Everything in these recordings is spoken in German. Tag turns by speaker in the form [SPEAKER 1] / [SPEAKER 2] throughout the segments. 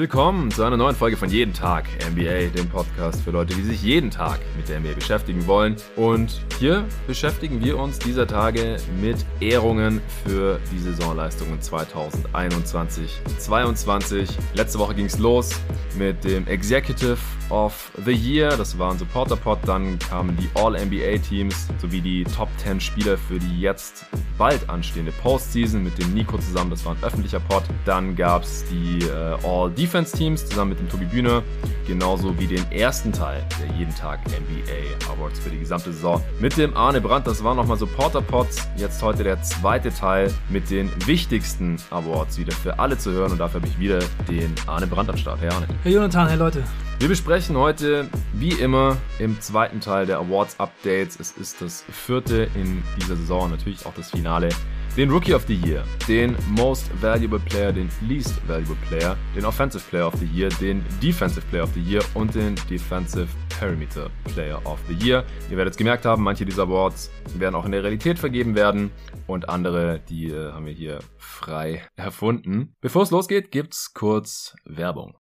[SPEAKER 1] Willkommen zu einer neuen Folge von Jeden Tag NBA, dem Podcast für Leute, die sich jeden Tag mit der NBA beschäftigen wollen. Und hier beschäftigen wir uns dieser Tage mit Ehrungen für die Saisonleistungen 2021-22. Letzte Woche ging es los mit dem Executive of the Year, das war ein Supporter-Pod. Dann kamen die All-NBA-Teams sowie die Top 10 Spieler für die jetzt bald anstehende Postseason mit dem Nico zusammen, das war ein öffentlicher Pod. Dann gab es die äh, All Defense Teams zusammen mit dem Tobi Bühne, genauso wie den ersten Teil der jeden Tag NBA Awards für die gesamte Saison mit dem Arne Brandt. Das waren nochmal Supporter Pods. Jetzt heute der zweite Teil mit den wichtigsten Awards wieder für alle zu hören und dafür habe ich wieder den Arne Brandt am Start.
[SPEAKER 2] Hey Arne. Hey Jonathan, hey Leute.
[SPEAKER 1] Wir besprechen heute, wie immer, im zweiten Teil der Awards Updates. Es ist das vierte in dieser Saison, natürlich auch das Finale den Rookie of the Year, den Most Valuable Player, den Least Valuable Player, den Offensive Player of the Year, den Defensive Player of the Year und den Defensive Perimeter Player of the Year. Ihr werdet es gemerkt haben, manche dieser Awards werden auch in der Realität vergeben werden und andere, die äh, haben wir hier frei erfunden. Bevor es losgeht, gibt's kurz Werbung.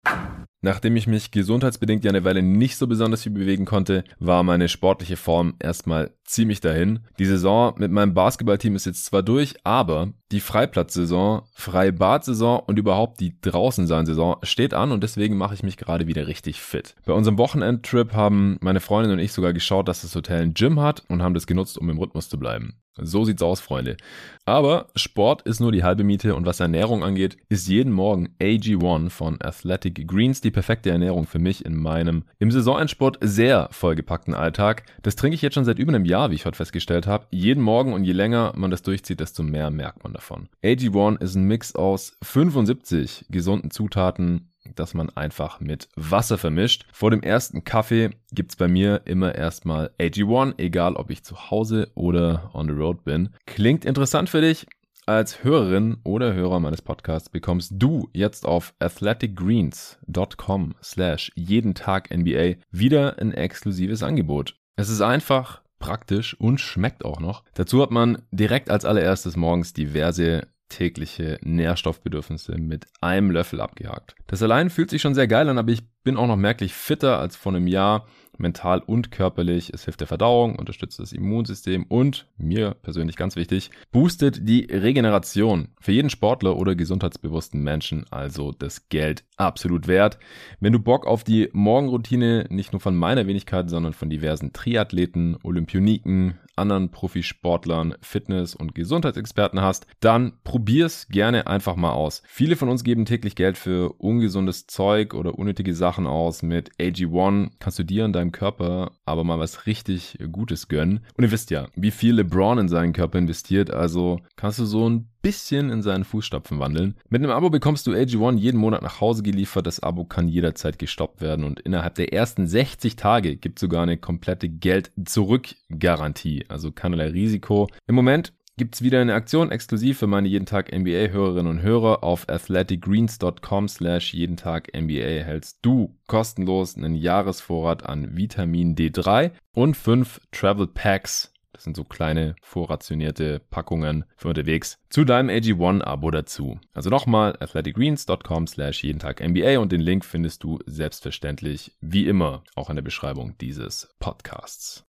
[SPEAKER 1] Nachdem ich mich gesundheitsbedingt ja eine Weile nicht so besonders viel bewegen konnte, war meine sportliche Form erstmal ziemlich dahin. Die Saison mit meinem Basketballteam ist jetzt zwar durch, aber die Freiplatzsaison, Freibad-Saison und überhaupt die draußen sein Saison steht an und deswegen mache ich mich gerade wieder richtig fit. Bei unserem Wochenendtrip haben meine Freundin und ich sogar geschaut, dass das Hotel ein Gym hat und haben das genutzt, um im Rhythmus zu bleiben. So sieht's aus, Freunde. Aber Sport ist nur die halbe Miete und was Ernährung angeht, ist jeden Morgen AG1 von Athletic Greens die perfekte Ernährung für mich in meinem im Saisonendsport sehr vollgepackten Alltag. Das trinke ich jetzt schon seit über einem Jahr, wie ich heute festgestellt habe. Jeden Morgen und je länger man das durchzieht, desto mehr merkt man davon. AG1 ist ein Mix aus 75 gesunden Zutaten, dass man einfach mit Wasser vermischt. Vor dem ersten Kaffee gibt's bei mir immer erstmal AG1, egal ob ich zu Hause oder on the road bin. Klingt interessant für dich? Als Hörerin oder Hörer meines Podcasts bekommst du jetzt auf athleticgreens.com slash jeden Tag NBA wieder ein exklusives Angebot. Es ist einfach, praktisch und schmeckt auch noch. Dazu hat man direkt als allererstes morgens diverse tägliche Nährstoffbedürfnisse mit einem Löffel abgehakt. Das allein fühlt sich schon sehr geil an, aber ich bin auch noch merklich fitter als vor einem Jahr mental und körperlich. Es hilft der Verdauung, unterstützt das Immunsystem und, mir persönlich ganz wichtig, boostet die Regeneration. Für jeden Sportler oder gesundheitsbewussten Menschen also das Geld absolut wert. Wenn du Bock auf die Morgenroutine nicht nur von meiner Wenigkeit, sondern von diversen Triathleten, Olympioniken, anderen Profisportlern, Fitness- und Gesundheitsexperten hast, dann probier's gerne einfach mal aus. Viele von uns geben täglich Geld für ungesundes Zeug oder unnötige Sachen aus. Mit AG1 kannst du dir und deinem deinem Körper aber mal was richtig Gutes gönnen. Und ihr wisst ja, wie viel LeBron in seinen Körper investiert, also kannst du so ein bisschen in seinen Fußstapfen wandeln. Mit einem Abo bekommst du AG1 jeden Monat nach Hause geliefert. Das Abo kann jederzeit gestoppt werden und innerhalb der ersten 60 Tage gibt es sogar eine komplette Geld-Zurück-Garantie. Also keinerlei Risiko. Im Moment gibt's wieder eine Aktion exklusiv für meine jeden Tag NBA Hörerinnen und Hörer auf athleticgreens.com slash jeden Tag NBA erhältst du kostenlos einen Jahresvorrat an Vitamin D3 und fünf Travel Packs das sind so kleine vorrationierte Packungen für unterwegs zu deinem AG1-Abo dazu. Also nochmal athleticgreens.com slash jeden Tag NBA und den Link findest du selbstverständlich wie immer auch in der Beschreibung dieses Podcasts.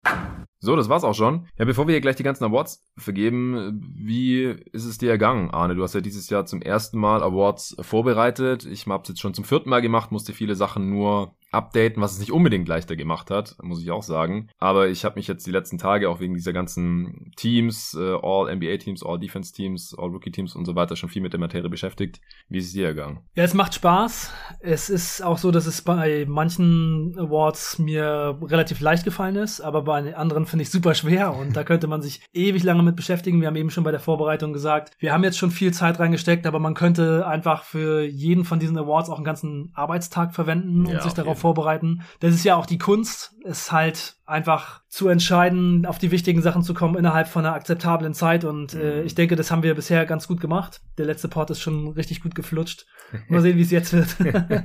[SPEAKER 1] So, das war's auch schon. Ja, bevor wir hier gleich die ganzen Awards vergeben, wie ist es dir ergangen, Arne? Du hast ja dieses Jahr zum ersten Mal Awards vorbereitet. Ich habe es jetzt schon zum vierten Mal gemacht, musste viele Sachen nur updaten, was es nicht unbedingt leichter gemacht hat, muss ich auch sagen. Aber ich habe mich jetzt die letzten Tage auch wegen dieser ganzen Teams, äh, All NBA Teams, All Defense Teams, All Rookie Teams und so weiter schon viel mit der Materie beschäftigt. Wie ist es dir ergangen?
[SPEAKER 2] Ja, es macht Spaß. Es ist auch so, dass es bei manchen Awards mir relativ leicht gefallen ist, aber bei anderen finde ich super schwer und da könnte man sich ewig lange mit beschäftigen. Wir haben eben schon bei der Vorbereitung gesagt, wir haben jetzt schon viel Zeit reingesteckt, aber man könnte einfach für jeden von diesen Awards auch einen ganzen Arbeitstag verwenden und ja, sich darauf vorbereiten. Das ist ja auch die Kunst, es halt einfach zu entscheiden, auf die wichtigen Sachen zu kommen innerhalb von einer akzeptablen Zeit. Und äh, mhm. ich denke, das haben wir bisher ganz gut gemacht. Der letzte Port ist schon richtig gut geflutscht. Mal sehen, wie es jetzt wird.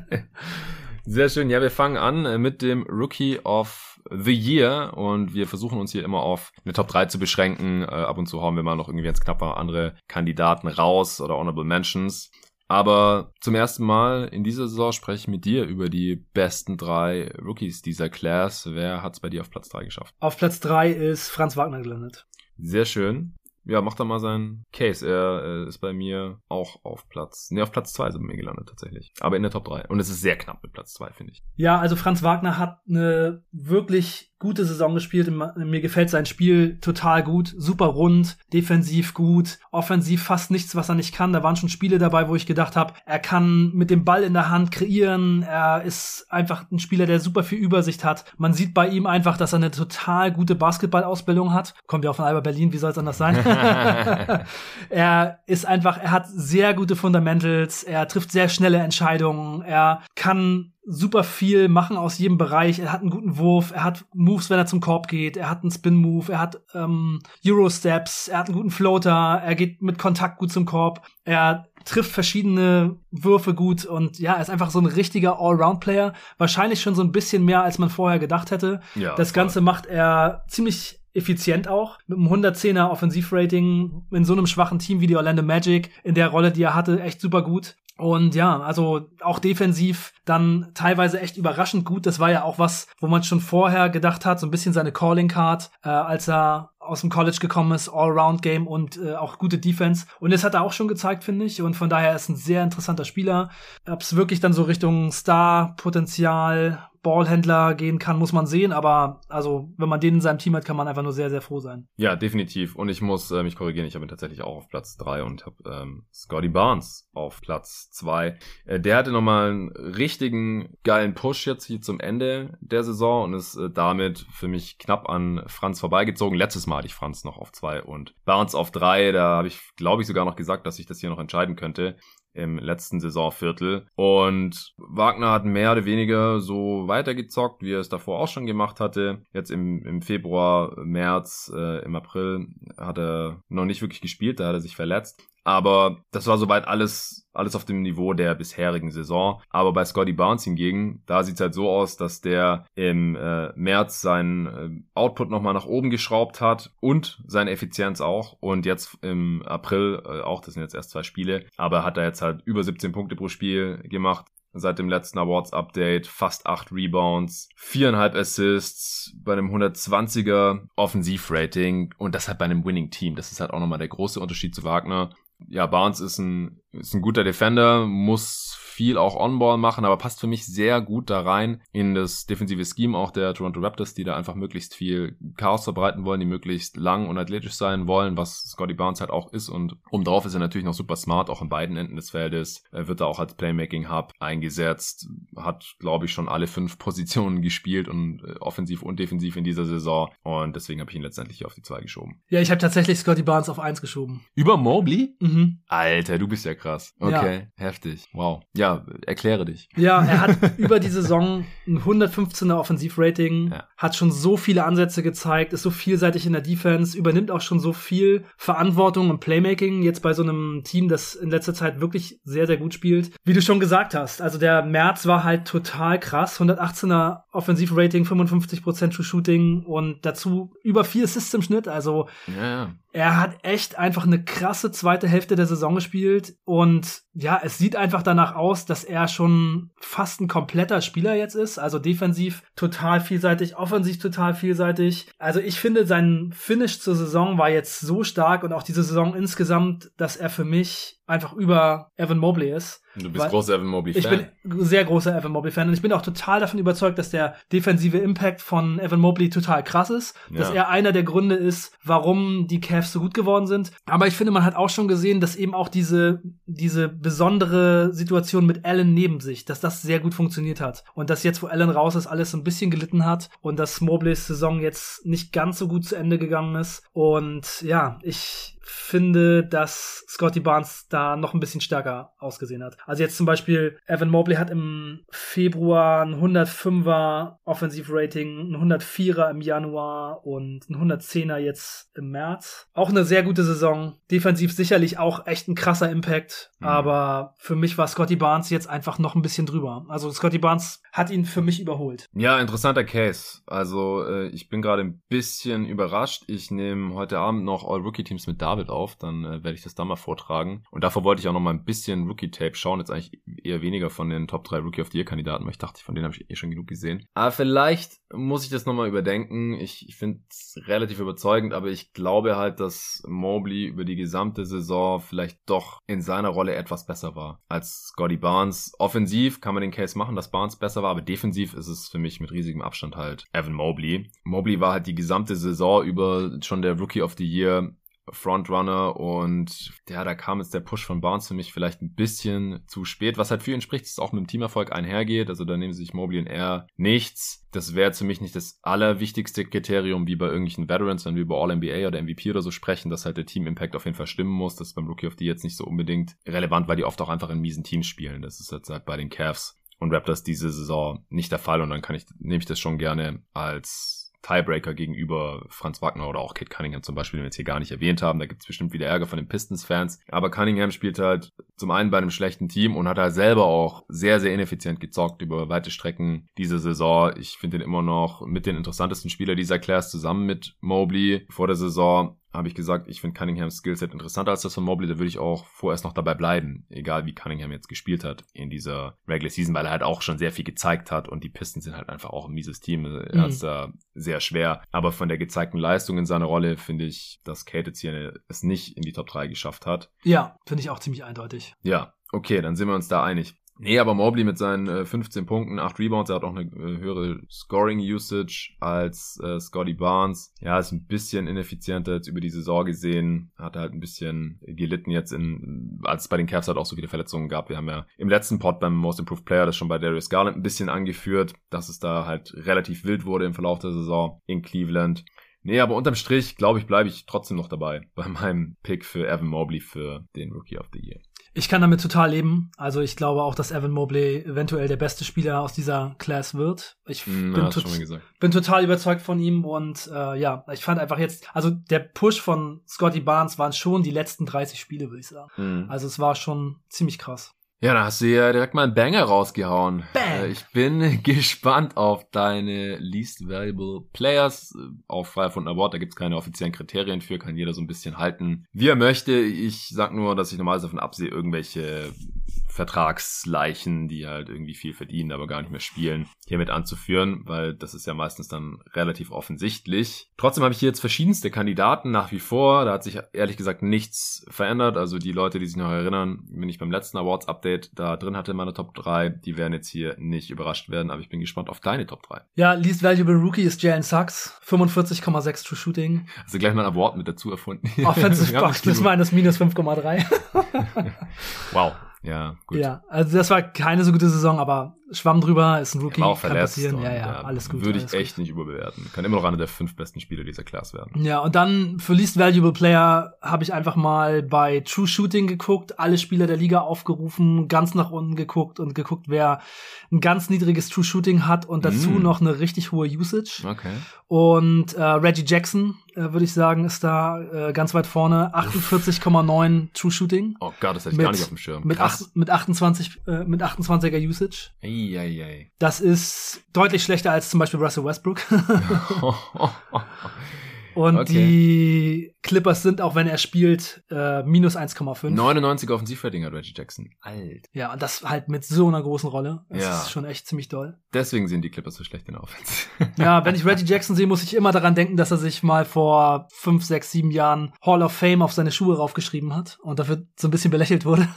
[SPEAKER 1] Sehr schön. Ja, wir fangen an äh, mit dem Rookie of the Year und wir versuchen uns hier immer auf eine Top 3 zu beschränken. Äh, ab und zu hauen wir mal noch irgendwie jetzt knapper andere Kandidaten raus oder Honorable Mentions. Aber zum ersten Mal in dieser Saison spreche ich mit dir über die besten drei Rookies dieser Class. Wer hat es bei dir auf Platz drei geschafft?
[SPEAKER 2] Auf Platz drei ist Franz Wagner gelandet.
[SPEAKER 1] Sehr schön. Ja, mach da mal seinen Case. Er äh, ist bei mir auch auf Platz, nee, auf Platz zwei bei mir gelandet tatsächlich. Aber in der Top 3. Und es ist sehr knapp mit Platz zwei, finde ich.
[SPEAKER 2] Ja, also Franz Wagner hat eine wirklich gute Saison gespielt. Mir gefällt sein Spiel total gut, super rund, defensiv gut, offensiv fast nichts, was er nicht kann. Da waren schon Spiele dabei, wo ich gedacht habe, er kann mit dem Ball in der Hand kreieren. Er ist einfach ein Spieler, der super viel Übersicht hat. Man sieht bei ihm einfach, dass er eine total gute Basketballausbildung hat. Kommt ja auch von Alba Berlin, wie soll es anders sein? er ist einfach, er hat sehr gute Fundamentals, er trifft sehr schnelle Entscheidungen, er kann super viel machen aus jedem Bereich. Er hat einen guten Wurf, er hat Moves, wenn er zum Korb geht, er hat einen Spin-Move, er hat ähm, Euro-Steps, er hat einen guten Floater, er geht mit Kontakt gut zum Korb, er trifft verschiedene Würfe gut und ja, er ist einfach so ein richtiger Allround-Player. Wahrscheinlich schon so ein bisschen mehr, als man vorher gedacht hätte. Ja, das. Ganze macht er ziemlich effizient auch. Mit einem 110er Offensivrating in so einem schwachen Team wie die Orlando Magic in der Rolle, die er hatte, echt super gut. Und ja, also auch defensiv dann teilweise echt überraschend gut. Das war ja auch was, wo man schon vorher gedacht hat, so ein bisschen seine Calling Card, äh, als er aus dem College gekommen ist, Allround-Game und äh, auch gute Defense. Und das hat er auch schon gezeigt, finde ich. Und von daher ist ein sehr interessanter Spieler. Ob es wirklich dann so Richtung Star-Potenzial, Ballhändler gehen kann, muss man sehen. Aber also, wenn man den in seinem Team hat, kann man einfach nur sehr, sehr froh sein.
[SPEAKER 1] Ja, definitiv. Und ich muss äh, mich korrigieren. Ich habe ihn tatsächlich auch auf Platz drei und habe ähm, Scotty Barnes auf Platz zwei. Äh, der hatte nochmal einen richtigen geilen Push jetzt hier zum Ende der Saison und ist äh, damit für mich knapp an Franz vorbeigezogen. Letztes Mal hatte ich Franz noch auf zwei und Barnes auf drei. Da habe ich, glaube ich, sogar noch gesagt, dass ich das hier noch entscheiden könnte im letzten Saisonviertel. Und Wagner hat mehr oder weniger so weitergezockt, wie er es davor auch schon gemacht hatte. Jetzt im, im Februar, März, äh, im April hat er noch nicht wirklich gespielt, da hat er sich verletzt. Aber das war soweit alles, alles auf dem Niveau der bisherigen Saison. Aber bei Scotty Barnes hingegen, da sieht es halt so aus, dass der im äh, März seinen äh, Output nochmal nach oben geschraubt hat und seine Effizienz auch. Und jetzt im April äh, auch, das sind jetzt erst zwei Spiele, aber hat er jetzt halt über 17 Punkte pro Spiel gemacht seit dem letzten Awards-Update, fast acht Rebounds, viereinhalb Assists bei einem 120er Offensivrating und das halt bei einem Winning-Team. Das ist halt auch nochmal der große Unterschied zu Wagner ja, Barnes ist ein, ist ein guter Defender, muss viel auch On-Ball machen, aber passt für mich sehr gut da rein in das defensive Scheme auch der Toronto Raptors, die da einfach möglichst viel Chaos verbreiten wollen, die möglichst lang und athletisch sein wollen, was Scotty Barnes halt auch ist und obendrauf ist er natürlich noch super smart, auch an beiden Enden des Feldes, er wird da auch als Playmaking-Hub eingesetzt, hat, glaube ich, schon alle fünf Positionen gespielt und äh, offensiv und defensiv in dieser Saison und deswegen habe ich ihn letztendlich auf die zwei geschoben.
[SPEAKER 2] Ja, ich habe tatsächlich Scotty Barnes auf eins geschoben.
[SPEAKER 1] Über Mobley? Mhm. Alter, du bist ja krass. Okay, ja. heftig. Wow. Ja, ja, erkläre dich.
[SPEAKER 2] Ja, er hat über die Saison ein 115er Offensivrating, ja. hat schon so viele Ansätze gezeigt, ist so vielseitig in der Defense, übernimmt auch schon so viel Verantwortung und Playmaking jetzt bei so einem Team, das in letzter Zeit wirklich sehr, sehr gut spielt. Wie du schon gesagt hast, also der März war halt total krass. 118er Offensivrating, 55% True Shooting und dazu über vier Assists im Schnitt. Also ja, ja. Er hat echt einfach eine krasse zweite Hälfte der Saison gespielt und ja, es sieht einfach danach aus, dass er schon fast ein kompletter Spieler jetzt ist. Also defensiv total vielseitig, offensiv total vielseitig. Also ich finde, sein Finish zur Saison war jetzt so stark und auch diese Saison insgesamt, dass er für mich einfach über Evan Mobley ist.
[SPEAKER 1] Du bist großer Evan Mobley-Fan.
[SPEAKER 2] Ich bin sehr großer Evan Mobley-Fan und ich bin auch total davon überzeugt, dass der defensive Impact von Evan Mobley total krass ist, ja. dass er einer der Gründe ist, warum die Cavs so gut geworden sind. Aber ich finde, man hat auch schon gesehen, dass eben auch diese, diese besondere Situation mit Allen neben sich, dass das sehr gut funktioniert hat. Und dass jetzt, wo Allen raus ist, alles so ein bisschen gelitten hat und dass Mobleys Saison jetzt nicht ganz so gut zu Ende gegangen ist. Und ja, ich, finde, dass Scotty Barnes da noch ein bisschen stärker ausgesehen hat. Also jetzt zum Beispiel, Evan Mobley hat im Februar ein 105er Offensivrating, ein 104er im Januar und ein 110er jetzt im März. Auch eine sehr gute Saison. Defensiv sicherlich auch echt ein krasser Impact, mhm. aber für mich war Scotty Barnes jetzt einfach noch ein bisschen drüber. Also Scotty Barnes hat ihn für mich überholt.
[SPEAKER 1] Ja, interessanter Case. Also äh, ich bin gerade ein bisschen überrascht. Ich nehme heute Abend noch All-Rookie-Teams mit David David auf, dann äh, werde ich das da mal vortragen. Und davor wollte ich auch noch mal ein bisschen Rookie-Tape schauen, jetzt eigentlich eher weniger von den Top 3 Rookie of the Year-Kandidaten, weil ich dachte, von denen habe ich eh schon genug gesehen. Aber vielleicht muss ich das nochmal überdenken. Ich, ich finde es relativ überzeugend, aber ich glaube halt, dass Mobley über die gesamte Saison vielleicht doch in seiner Rolle etwas besser war als Scotty Barnes. Offensiv kann man den Case machen, dass Barnes besser war, aber defensiv ist es für mich mit riesigem Abstand halt Evan Mobley. Mobley war halt die gesamte Saison über schon der Rookie of the Year Frontrunner und ja, da kam jetzt der Push von Barnes für mich vielleicht ein bisschen zu spät, was halt für ihn spricht, dass es auch mit dem Teamerfolg einhergeht, also da nehmen sich Mobley und er nichts. Das wäre für mich nicht das allerwichtigste Kriterium, wie bei irgendwelchen Veterans, wenn wir über All-NBA oder MVP oder so sprechen, dass halt der Team-Impact auf jeden Fall stimmen muss. Das ist beim Rookie of the jetzt nicht so unbedingt relevant, weil die oft auch einfach in miesen Teams spielen. Das ist jetzt halt bei den Cavs und Raptors diese Saison nicht der Fall und dann kann ich, nehme ich das schon gerne als Tiebreaker gegenüber Franz Wagner oder auch Kate Cunningham zum Beispiel, den wir jetzt hier gar nicht erwähnt haben. Da gibt es bestimmt wieder Ärger von den Pistons-Fans. Aber Cunningham spielt halt zum einen bei einem schlechten Team und hat halt selber auch sehr, sehr ineffizient gezockt über weite Strecken diese Saison. Ich finde ihn immer noch mit den interessantesten Spieler dieser Class zusammen mit Mobley vor der Saison habe ich gesagt, ich finde Cunninghams Skillset interessanter als das von Mobley, da würde ich auch vorerst noch dabei bleiben, egal wie Cunningham jetzt gespielt hat in dieser Regular Season, weil er halt auch schon sehr viel gezeigt hat und die Pistons sind halt einfach auch ein mieses Team, er mhm. ist da sehr schwer, aber von der gezeigten Leistung in seiner Rolle finde ich, dass Kate jetzt hier es nicht in die Top 3 geschafft hat.
[SPEAKER 2] Ja, finde ich auch ziemlich eindeutig.
[SPEAKER 1] Ja, okay, dann sind wir uns da einig. Nee, aber Mobley mit seinen äh, 15 Punkten, 8 Rebounds, er hat auch eine äh, höhere Scoring-Usage als äh, Scotty Barnes. Ja, ist ein bisschen ineffizienter jetzt über die Saison gesehen. Hat halt ein bisschen gelitten jetzt in, als es bei den Cavs halt auch so viele Verletzungen gab. Wir haben ja im letzten Pod beim Most Improved Player das schon bei Darius Garland ein bisschen angeführt, dass es da halt relativ wild wurde im Verlauf der Saison in Cleveland. Nee, aber unterm Strich, glaube ich, bleibe ich trotzdem noch dabei bei meinem Pick für Evan Mobley für den Rookie of the Year.
[SPEAKER 2] Ich kann damit total leben. Also ich glaube auch, dass Evan Mobley eventuell der beste Spieler aus dieser Class wird. Ich mm, bin, to bin, total überzeugt von ihm und äh, ja, ich fand einfach jetzt, also der Push von Scotty Barnes waren schon die letzten 30 Spiele, würde ich sagen. Mm. Also es war schon ziemlich krass.
[SPEAKER 1] Ja, da hast du ja direkt mal einen Banger rausgehauen. Bang. Äh, ich bin gespannt auf deine Least Valuable Players. Auf Frei von Award, da gibt's keine offiziellen Kriterien für, kann jeder so ein bisschen halten, wie er möchte. Ich sag nur, dass ich normalerweise davon absehe, irgendwelche Vertragsleichen, die halt irgendwie viel verdienen, aber gar nicht mehr spielen, hiermit anzuführen, weil das ist ja meistens dann relativ offensichtlich. Trotzdem habe ich hier jetzt verschiedenste Kandidaten nach wie vor. Da hat sich ehrlich gesagt nichts verändert. Also die Leute, die sich noch erinnern, wenn ich beim letzten Awards-Update da drin hatte in meiner Top 3, die werden jetzt hier nicht überrascht werden, aber ich bin gespannt auf deine Top 3.
[SPEAKER 2] Ja, Least Valuable Rookie ist Jalen Sachs, 45,6 True Shooting.
[SPEAKER 1] Also gleich mal ein Award mit dazu erfunden.
[SPEAKER 2] Offensive Box plus minus minus 5,3.
[SPEAKER 1] wow. Ja,
[SPEAKER 2] gut. Ja, also das war keine so gute Saison, aber Schwamm drüber, ist ein Rookie,
[SPEAKER 1] auch kann passieren.
[SPEAKER 2] Ja, ja, alles gut.
[SPEAKER 1] Würde ich echt
[SPEAKER 2] gut.
[SPEAKER 1] nicht überbewerten. Kann immer noch einer der fünf besten Spieler dieser Class werden.
[SPEAKER 2] Ja, und dann für Least Valuable Player habe ich einfach mal bei True Shooting geguckt, alle Spieler der Liga aufgerufen, ganz nach unten geguckt und geguckt, wer ein ganz niedriges True Shooting hat und dazu mm. noch eine richtig hohe Usage.
[SPEAKER 1] Okay.
[SPEAKER 2] Und äh, Reggie Jackson, äh, würde ich sagen, ist da äh, ganz weit vorne. 48,9 True Shooting.
[SPEAKER 1] Oh Gott, das hätte ich mit, gar nicht auf dem Schirm.
[SPEAKER 2] Mit, ach, mit 28, äh, mit 28er Usage.
[SPEAKER 1] Ei, ei, ei.
[SPEAKER 2] Das ist deutlich schlechter als zum Beispiel Russell Westbrook. Und okay. die Clippers sind, auch wenn er spielt, äh, minus 1,5.
[SPEAKER 1] 99 Offensivrating hat Reggie Jackson.
[SPEAKER 2] Alt. Ja, und das halt mit so einer großen Rolle. Das ja. ist schon echt ziemlich doll.
[SPEAKER 1] Deswegen sind die Clippers so schlecht in der Offense.
[SPEAKER 2] ja, wenn ich Reggie Jackson sehe, muss ich immer daran denken, dass er sich mal vor 5, 6, 7 Jahren Hall of Fame auf seine Schuhe raufgeschrieben hat und dafür so ein bisschen belächelt wurde.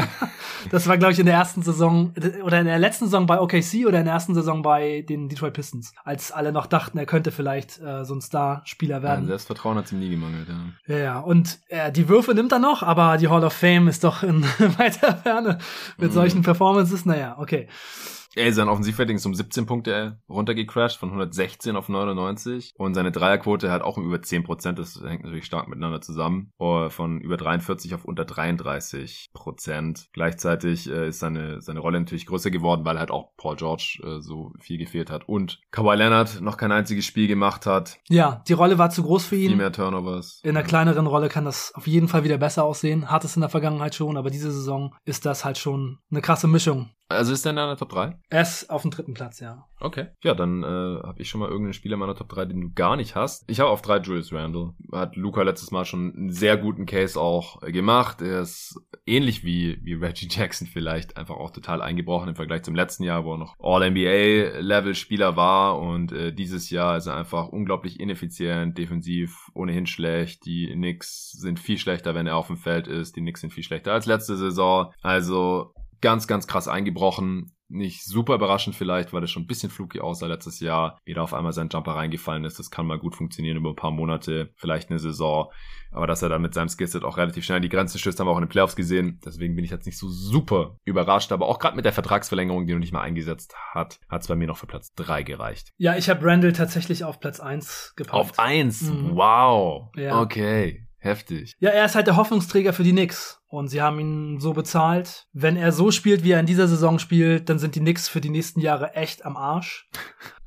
[SPEAKER 2] das war, glaube ich, in der ersten Saison oder in der letzten Saison bei OKC oder in der ersten Saison bei den Detroit Pistons, als alle noch dachten, er könnte vielleicht äh, so ein Star-Spieler werden. Ja,
[SPEAKER 1] Selbstvertrauen hat ihm nie gemangelt, ja.
[SPEAKER 2] Ja, ja. Und äh, die Würfe nimmt er noch, aber die Hall of Fame ist doch in weiter Ferne mit mhm. solchen Performances. Naja, okay.
[SPEAKER 1] Ey, sein Offensivrating ist um 17 Punkte runtergecrashed von 116 auf 99 und seine Dreierquote hat auch um über 10 Prozent, das hängt natürlich stark miteinander zusammen, oh, von über 43 auf unter 33 Prozent. Gleichzeitig äh, ist seine, seine Rolle natürlich größer geworden, weil halt auch Paul George äh, so viel gefehlt hat und Kawhi Leonard noch kein einziges Spiel gemacht hat.
[SPEAKER 2] Ja, die Rolle war zu groß für ihn.
[SPEAKER 1] Viel mehr Turnovers.
[SPEAKER 2] In einer kleineren Rolle kann das auf jeden Fall wieder besser aussehen. Hat es in der Vergangenheit schon, aber diese Saison ist das halt schon eine krasse Mischung
[SPEAKER 1] Also ist er in deiner Top 3?
[SPEAKER 2] Er ist auf dem dritten Platz, ja.
[SPEAKER 1] Okay. Ja, dann äh, habe ich schon mal irgendeinen Spieler in meiner Top 3, den du gar nicht hast. Ich habe auf 3 Julius Randle. Hat Luca letztes Mal schon einen sehr guten Case auch gemacht. Er ist ähnlich wie, wie Reggie Jackson vielleicht einfach auch total eingebrochen im Vergleich zum letzten Jahr, wo er noch All-NBA-Level-Spieler war. Und äh, dieses Jahr ist er einfach unglaublich ineffizient, defensiv ohnehin schlecht. Die Knicks sind viel schlechter, wenn er auf dem Feld ist. Die Knicks sind viel schlechter als letzte Saison. Also ganz, ganz krass eingebrochen. Nicht super überraschend vielleicht, weil es schon ein bisschen fluky aussah letztes Jahr. Wieder auf einmal sein Jumper reingefallen ist. Das kann mal gut funktionieren über ein paar Monate, vielleicht eine Saison. Aber dass er dann mit seinem Skillset auch relativ schnell die Grenzen stößt, haben wir auch in den Playoffs gesehen. Deswegen bin ich jetzt nicht so super überrascht. Aber auch gerade mit der Vertragsverlängerung, die er nicht mal eingesetzt hat, hat es bei mir noch für Platz drei gereicht.
[SPEAKER 2] Ja, ich habe Randall tatsächlich auf Platz eins gepackt.
[SPEAKER 1] Auf eins? Mhm. Wow. Ja. Okay. Heftig.
[SPEAKER 2] Ja, er ist halt der Hoffnungsträger für die Knicks. Und sie haben ihn so bezahlt. Wenn er so spielt, wie er in dieser Saison spielt, dann sind die Knicks für die nächsten Jahre echt am Arsch.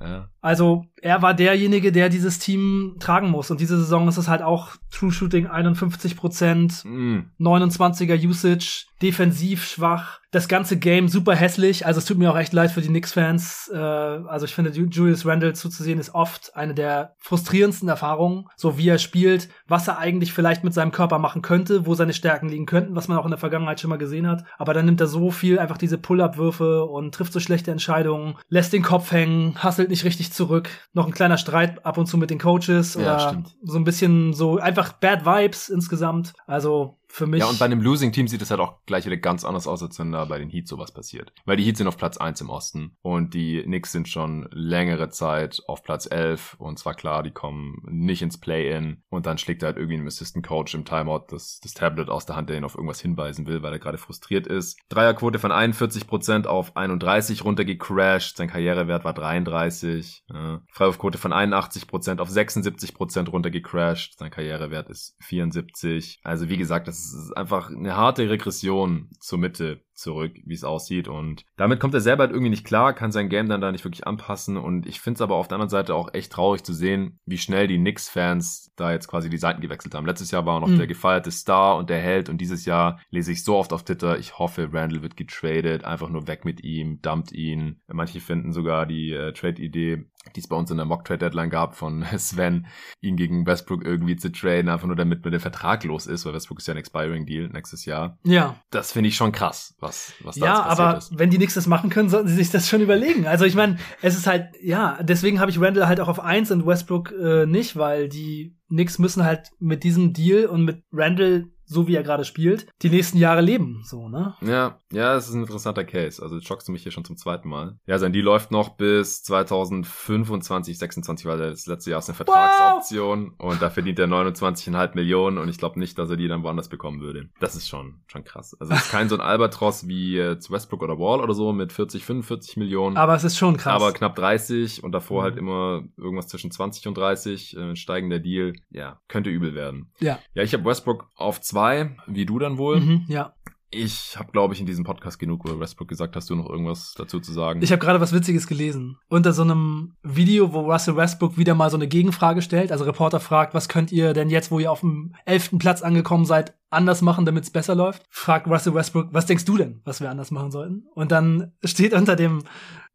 [SPEAKER 2] Ja. Also er war derjenige, der dieses Team tragen muss. Und diese Saison ist es halt auch True Shooting 51 Prozent, mm. 29er Usage, defensiv schwach, das ganze Game super hässlich. Also es tut mir auch echt leid für die Knicks-Fans. Äh, also ich finde, Julius Randle zuzusehen ist oft eine der frustrierendsten Erfahrungen. So wie er spielt, was er eigentlich vielleicht mit seinem Körper machen könnte, wo seine Stärken liegen könnten, was man auch in der Vergangenheit schon mal gesehen hat. Aber dann nimmt er so viel einfach diese Pull-Up-Würfe und trifft so schlechte Entscheidungen, lässt den Kopf hängen, hasselt nicht richtig zurück. Noch ein kleiner Streit ab und zu mit den Coaches oder ja, so ein bisschen so einfach Bad Vibes insgesamt. Also für mich.
[SPEAKER 1] Ja, und bei einem Losing-Team sieht es halt auch gleich wieder ganz anders aus, als wenn da bei den Heats sowas passiert. Weil die Heats sind auf Platz 1 im Osten und die Knicks sind schon längere Zeit auf Platz 11 und zwar klar, die kommen nicht ins Play-In und dann schlägt halt irgendwie ein Assistant Coach im Timeout das, das Tablet aus der Hand, der ihn auf irgendwas hinweisen will, weil er gerade frustriert ist. Dreierquote von 41% auf 31 runtergecrashed, sein Karrierewert war 33. Ja. Freiwurfquote von 81% auf 76% runtergecrashed, sein Karrierewert ist 74. Also wie gesagt, das es ist einfach eine harte Regression zur Mitte zurück, wie es aussieht. Und damit kommt er selber halt irgendwie nicht klar, kann sein Game dann da nicht wirklich anpassen. Und ich finde es aber auf der anderen Seite auch echt traurig zu sehen, wie schnell die Knicks-Fans da jetzt quasi die Seiten gewechselt haben. Letztes Jahr war er noch mhm. der gefeierte Star und der Held. Und dieses Jahr lese ich so oft auf Twitter, ich hoffe, Randall wird getradet, einfach nur weg mit ihm, dumpt ihn. Manche finden sogar die äh, Trade-Idee, die es bei uns in der Mock-Trade-Deadline gab von Sven, ihn gegen Westbrook irgendwie zu traden, einfach nur damit mit dem Vertrag los ist, weil Westbrook ist ja ein Expiring Deal nächstes Jahr.
[SPEAKER 2] Ja.
[SPEAKER 1] Das finde ich schon krass, was, was da
[SPEAKER 2] ja, passiert aber ist. wenn die nichts das machen können, sollten sie sich das schon überlegen. Also ich meine, es ist halt, ja, deswegen habe ich Randall halt auch auf eins und Westbrook äh, nicht, weil die Knicks müssen halt mit diesem Deal und mit Randall so wie er gerade spielt, die nächsten Jahre leben, so, ne?
[SPEAKER 1] Ja, ja, es ist ein interessanter Case. Also schockst du mich hier schon zum zweiten Mal. Ja, sein Deal läuft noch bis 2025, 26, weil das letzte Jahr ist eine Vertragsoption wow. und da verdient er 29,5 Millionen und ich glaube nicht, dass er die dann woanders bekommen würde. Das ist schon, schon krass. Also es ist kein so ein Albatross wie jetzt Westbrook oder Wall oder so mit 40, 45 Millionen.
[SPEAKER 2] Aber es ist schon krass.
[SPEAKER 1] Aber knapp 30 und davor halt mhm. halt immer irgendwas zwischen 20 und 30, äh, steigender Deal. Ja, könnte übel werden.
[SPEAKER 2] Ja.
[SPEAKER 1] Ja, ich habe Westbrook auf zwei, wie du dann wohl.
[SPEAKER 2] Mhm, ja.
[SPEAKER 1] Ich habe, glaube ich, in diesem Podcast genug über Westbrook gesagt. Hast du noch irgendwas dazu zu sagen?
[SPEAKER 2] Ich habe gerade was Witziges gelesen. Unter so einem Video, wo Russell Westbrook wieder mal so eine Gegenfrage stellt. Also Reporter fragt, was könnt ihr denn jetzt, wo ihr auf dem elften Platz angekommen seid, anders machen, damit es besser läuft? Fragt Russell Westbrook, was denkst du denn, was wir anders machen sollten? Und dann steht unter dem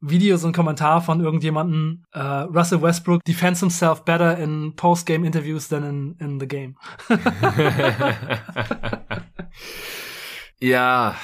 [SPEAKER 2] Video so ein Kommentar von irgendjemanden, uh, Russell Westbrook defends himself better in post-game interviews than in, in the game.
[SPEAKER 1] Ja,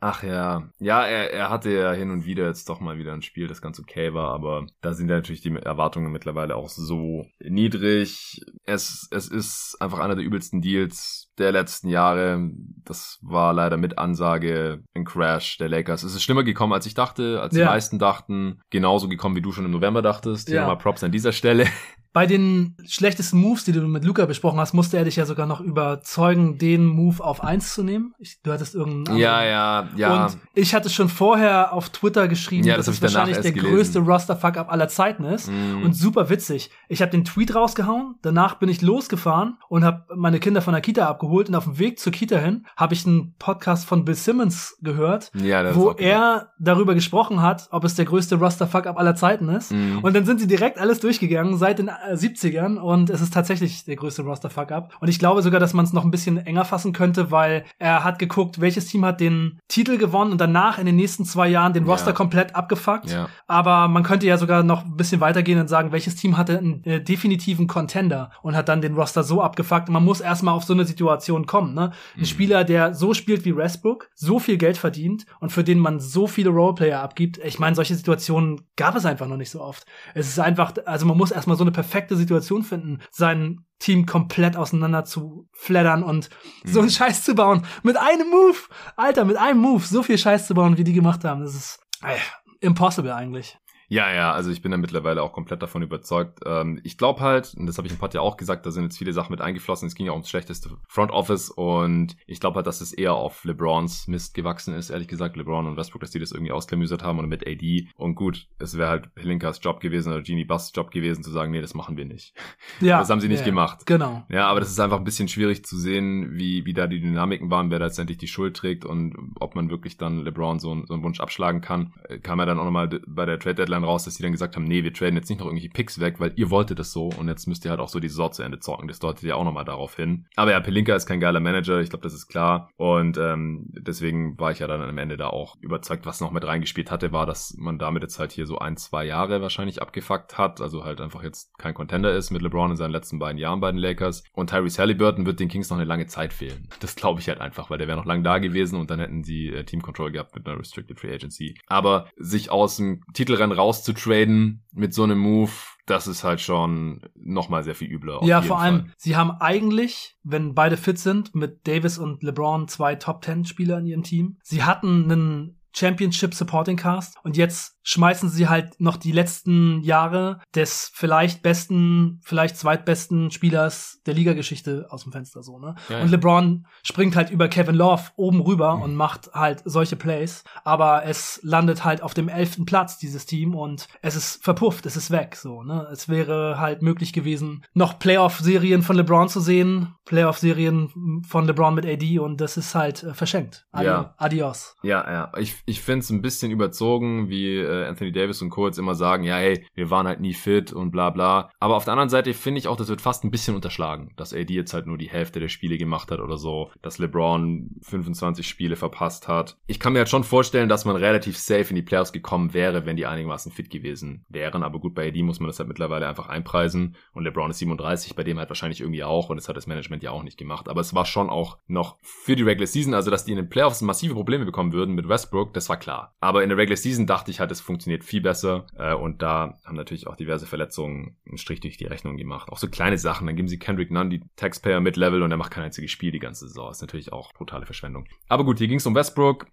[SPEAKER 1] ach ja. Ja, er, er hatte ja hin und wieder jetzt doch mal wieder ein Spiel, das ganz okay war, aber da sind ja natürlich die Erwartungen mittlerweile auch so niedrig. Es, es ist einfach einer der übelsten Deals der letzten Jahre. Das war leider mit Ansage ein Crash der Lakers. Es ist schlimmer gekommen, als ich dachte, als die meisten dachten. Genauso gekommen, wie du schon im November dachtest. Hier ja. nochmal Props an dieser Stelle.
[SPEAKER 2] Bei den schlechtesten Moves, die du mit Luca besprochen hast, musste er dich ja sogar noch überzeugen, den Move auf eins zu nehmen. Ich, du hattest irgendeinen.
[SPEAKER 1] Ja, ja, ja.
[SPEAKER 2] Und ich hatte schon vorher auf Twitter geschrieben,
[SPEAKER 1] ja, das
[SPEAKER 2] dass es wahrscheinlich der gelesen. größte Roster-Fuck-Up aller Zeiten ist. Mm. Und super witzig. Ich habe den Tweet rausgehauen, danach bin ich losgefahren und habe meine Kinder von der Kita abgeholt und auf dem Weg zur Kita hin habe ich einen Podcast von Bill Simmons gehört,
[SPEAKER 1] ja,
[SPEAKER 2] wo er darüber gesprochen hat, ob es der größte Roster-Fuck-Up aller Zeiten ist. Mm. Und dann sind sie direkt alles durchgegangen, seit den 70ern und es ist tatsächlich der größte Roster-Fuck-Up. Und ich glaube sogar, dass man es noch ein bisschen enger fassen könnte, weil er hat geguckt, welches Team hat den Titel gewonnen und danach in den nächsten zwei Jahren den Roster ja. komplett abgefuckt. Ja. Aber man könnte ja sogar noch ein bisschen weitergehen und sagen, welches Team hatte einen äh, definitiven Contender und hat dann den Roster so abgefuckt. Und man muss erstmal auf so eine Situation kommen. Ne? Ein mhm. Spieler, der so spielt wie Westbrook, so viel Geld verdient und für den man so viele Roleplayer abgibt. Ich meine, solche Situationen gab es einfach noch nicht so oft. Es ist einfach, also man muss erstmal so eine perfekte Situation finden, sein Team komplett auseinander zu flattern und mhm. so einen Scheiß zu bauen. Mit einem Move! Alter, mit einem Move so viel Scheiß zu bauen, wie die gemacht haben. Das ist äh, impossible eigentlich.
[SPEAKER 1] Ja, ja, also ich bin da mittlerweile auch komplett davon überzeugt. Ähm, ich glaube halt, und das habe ich im Pod ja auch gesagt, da sind jetzt viele Sachen mit eingeflossen. Es ging ja ums schlechteste Front Office und ich glaube halt, dass es eher auf LeBrons Mist gewachsen ist, ehrlich gesagt. LeBron und Westbrook, dass die das irgendwie ausklamüsert haben und mit AD. Und gut, es wäre halt Pelinkas Job gewesen oder Genie Busts Job gewesen, zu sagen, nee, das machen wir nicht. Ja. Das haben sie nicht ja, gemacht.
[SPEAKER 2] Genau.
[SPEAKER 1] Ja, aber das ist einfach ein bisschen schwierig zu sehen, wie, wie da die Dynamiken waren, wer da letztendlich die Schuld trägt und ob man wirklich dann LeBron so, so einen Wunsch abschlagen kann. Äh, kam ja dann auch nochmal bei der Trade Deadline raus, dass die dann gesagt haben, nee, wir traden jetzt nicht noch irgendwelche Picks weg, weil ihr wolltet es so und jetzt müsst ihr halt auch so die Saison zu Ende zocken. Das deutet ja auch nochmal darauf hin. Aber ja, Pelinka ist kein geiler Manager, ich glaube, das ist klar. Und ähm, deswegen war ich ja dann am Ende da auch überzeugt, was noch mit reingespielt hatte, war, dass man damit jetzt halt hier so ein, zwei Jahre wahrscheinlich abgefuckt hat. Also halt einfach jetzt kein Contender ist mit LeBron in seinen letzten beiden Jahren bei den Lakers. Und Tyrese Halliburton wird den Kings noch eine lange Zeit fehlen. Das glaube ich halt einfach, weil der wäre noch lange da gewesen und dann hätten sie äh, Team Control gehabt mit einer Restricted Free Agency. Aber sich aus dem Titelrennen rauszutraden mit so einem Move das ist halt schon nochmal sehr viel übler.
[SPEAKER 2] Ja, vor allem, Fall. sie haben eigentlich, wenn beide fit sind, mit Davis und LeBron zwei Top Ten Spieler in ihrem Team. Sie hatten einen Championship Supporting Cast und jetzt schmeißen sie halt noch die letzten Jahre des vielleicht besten, vielleicht zweitbesten Spielers der Ligageschichte aus dem Fenster so, ne? Ja, und LeBron springt halt über Kevin Love oben rüber mhm. und macht halt solche Plays, aber es landet halt auf dem elften Platz dieses Team und es ist verpufft, es ist weg so, ne? Es wäre halt möglich gewesen, noch Playoff-Serien von LeBron zu sehen, Playoff-Serien von LeBron mit AD und das ist halt äh, verschenkt. Adi ja. Adios.
[SPEAKER 1] Ja, ja. Ich, ich finde es ein bisschen überzogen, wie äh, Anthony Davis und Co. jetzt immer sagen, ja, hey, wir waren halt nie fit und bla bla. Aber auf der anderen Seite finde ich auch, das wird fast ein bisschen unterschlagen, dass AD jetzt halt nur die Hälfte der Spiele gemacht hat oder so, dass LeBron 25 Spiele verpasst hat. Ich kann mir halt schon vorstellen, dass man relativ safe in die Playoffs gekommen wäre, wenn die einigermaßen fit gewesen wären. Aber gut, bei AD muss man das halt mittlerweile einfach einpreisen. Und LeBron ist 37, bei dem halt wahrscheinlich irgendwie auch. Und das hat das Management ja auch nicht gemacht. Aber es war schon auch noch für die Regular Season, also dass die in den Playoffs massive Probleme bekommen würden mit Westbrook, das war klar. Aber in der Regular Season dachte ich halt, es funktioniert viel besser. Äh, und da haben natürlich auch diverse Verletzungen einen Strich durch die Rechnung gemacht. Auch so kleine Sachen. Dann geben sie Kendrick Nunn die Taxpayer Mid-Level und er macht kein einziges Spiel die ganze Saison. Ist natürlich auch brutale Verschwendung. Aber gut, hier ging es um Westbrook.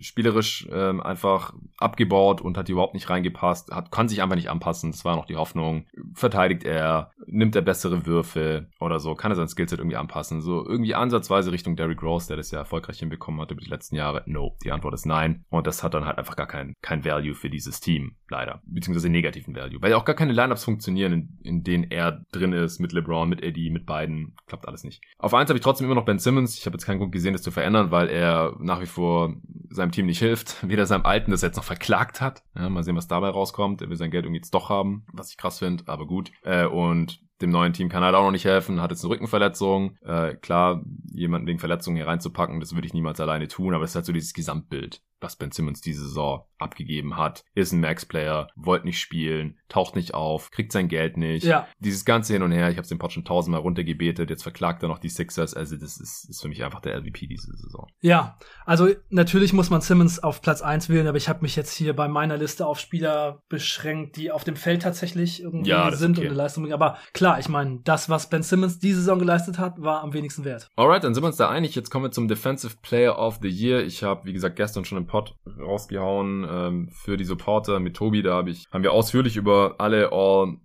[SPEAKER 1] Spielerisch ähm, einfach abgebaut und hat überhaupt nicht reingepasst. Hat, kann sich einfach nicht anpassen. Das war noch die Hoffnung. Verteidigt er? Nimmt er bessere Würfe oder so? Kann er sein Skillset irgendwie anpassen? So irgendwie ansatzweise Richtung Derrick Rose, der das ja erfolgreich hinbekommen hat über die letzten Jahre. No, die Antwort ist nein. Und das hat dann halt einfach gar kein, kein Value für dieses Team, leider. Beziehungsweise negativen Value. Weil ja auch gar keine Lineups funktionieren, in, in denen er drin ist, mit LeBron, mit Eddie, mit beiden. Klappt alles nicht. Auf eins habe ich trotzdem immer noch Ben Simmons. Ich habe jetzt keinen Grund gesehen, das zu verändern, weil er nach wie vor seinem Team nicht hilft. Weder seinem Alten, das er jetzt noch verklagt hat. Ja, mal sehen, was dabei rauskommt. Er will sein Geld irgendwie jetzt doch haben, was ich krass finde, aber gut. Äh, und dem neuen Team kann halt auch noch nicht helfen, hat jetzt eine Rückenverletzung. Äh, klar, jemanden wegen Verletzungen hier reinzupacken, das würde ich niemals alleine tun, aber es ist halt so dieses Gesamtbild was Ben Simmons diese Saison abgegeben hat. Ist ein Max-Player, wollte nicht spielen, taucht nicht auf, kriegt sein Geld nicht. Ja. Dieses ganze Hin und Her, ich habe es den Pod schon tausendmal runtergebetet, jetzt verklagt er noch die Sixers. Also das ist, ist für mich einfach der LVP diese Saison.
[SPEAKER 2] Ja, also natürlich muss man Simmons auf Platz eins wählen, aber ich habe mich jetzt hier bei meiner Liste auf Spieler beschränkt, die auf dem Feld tatsächlich irgendwie ja, sind okay. und eine Leistung bringen. Aber klar, ich meine, das, was Ben Simmons diese Saison geleistet hat, war am wenigsten wert.
[SPEAKER 1] Alright, dann sind wir uns da einig. Jetzt kommen wir zum Defensive Player of the Year. Ich habe, wie gesagt, gestern schon im Pod rausgehauen ähm, für die Supporter mit Tobi. Da hab ich, haben wir ausführlich über alle All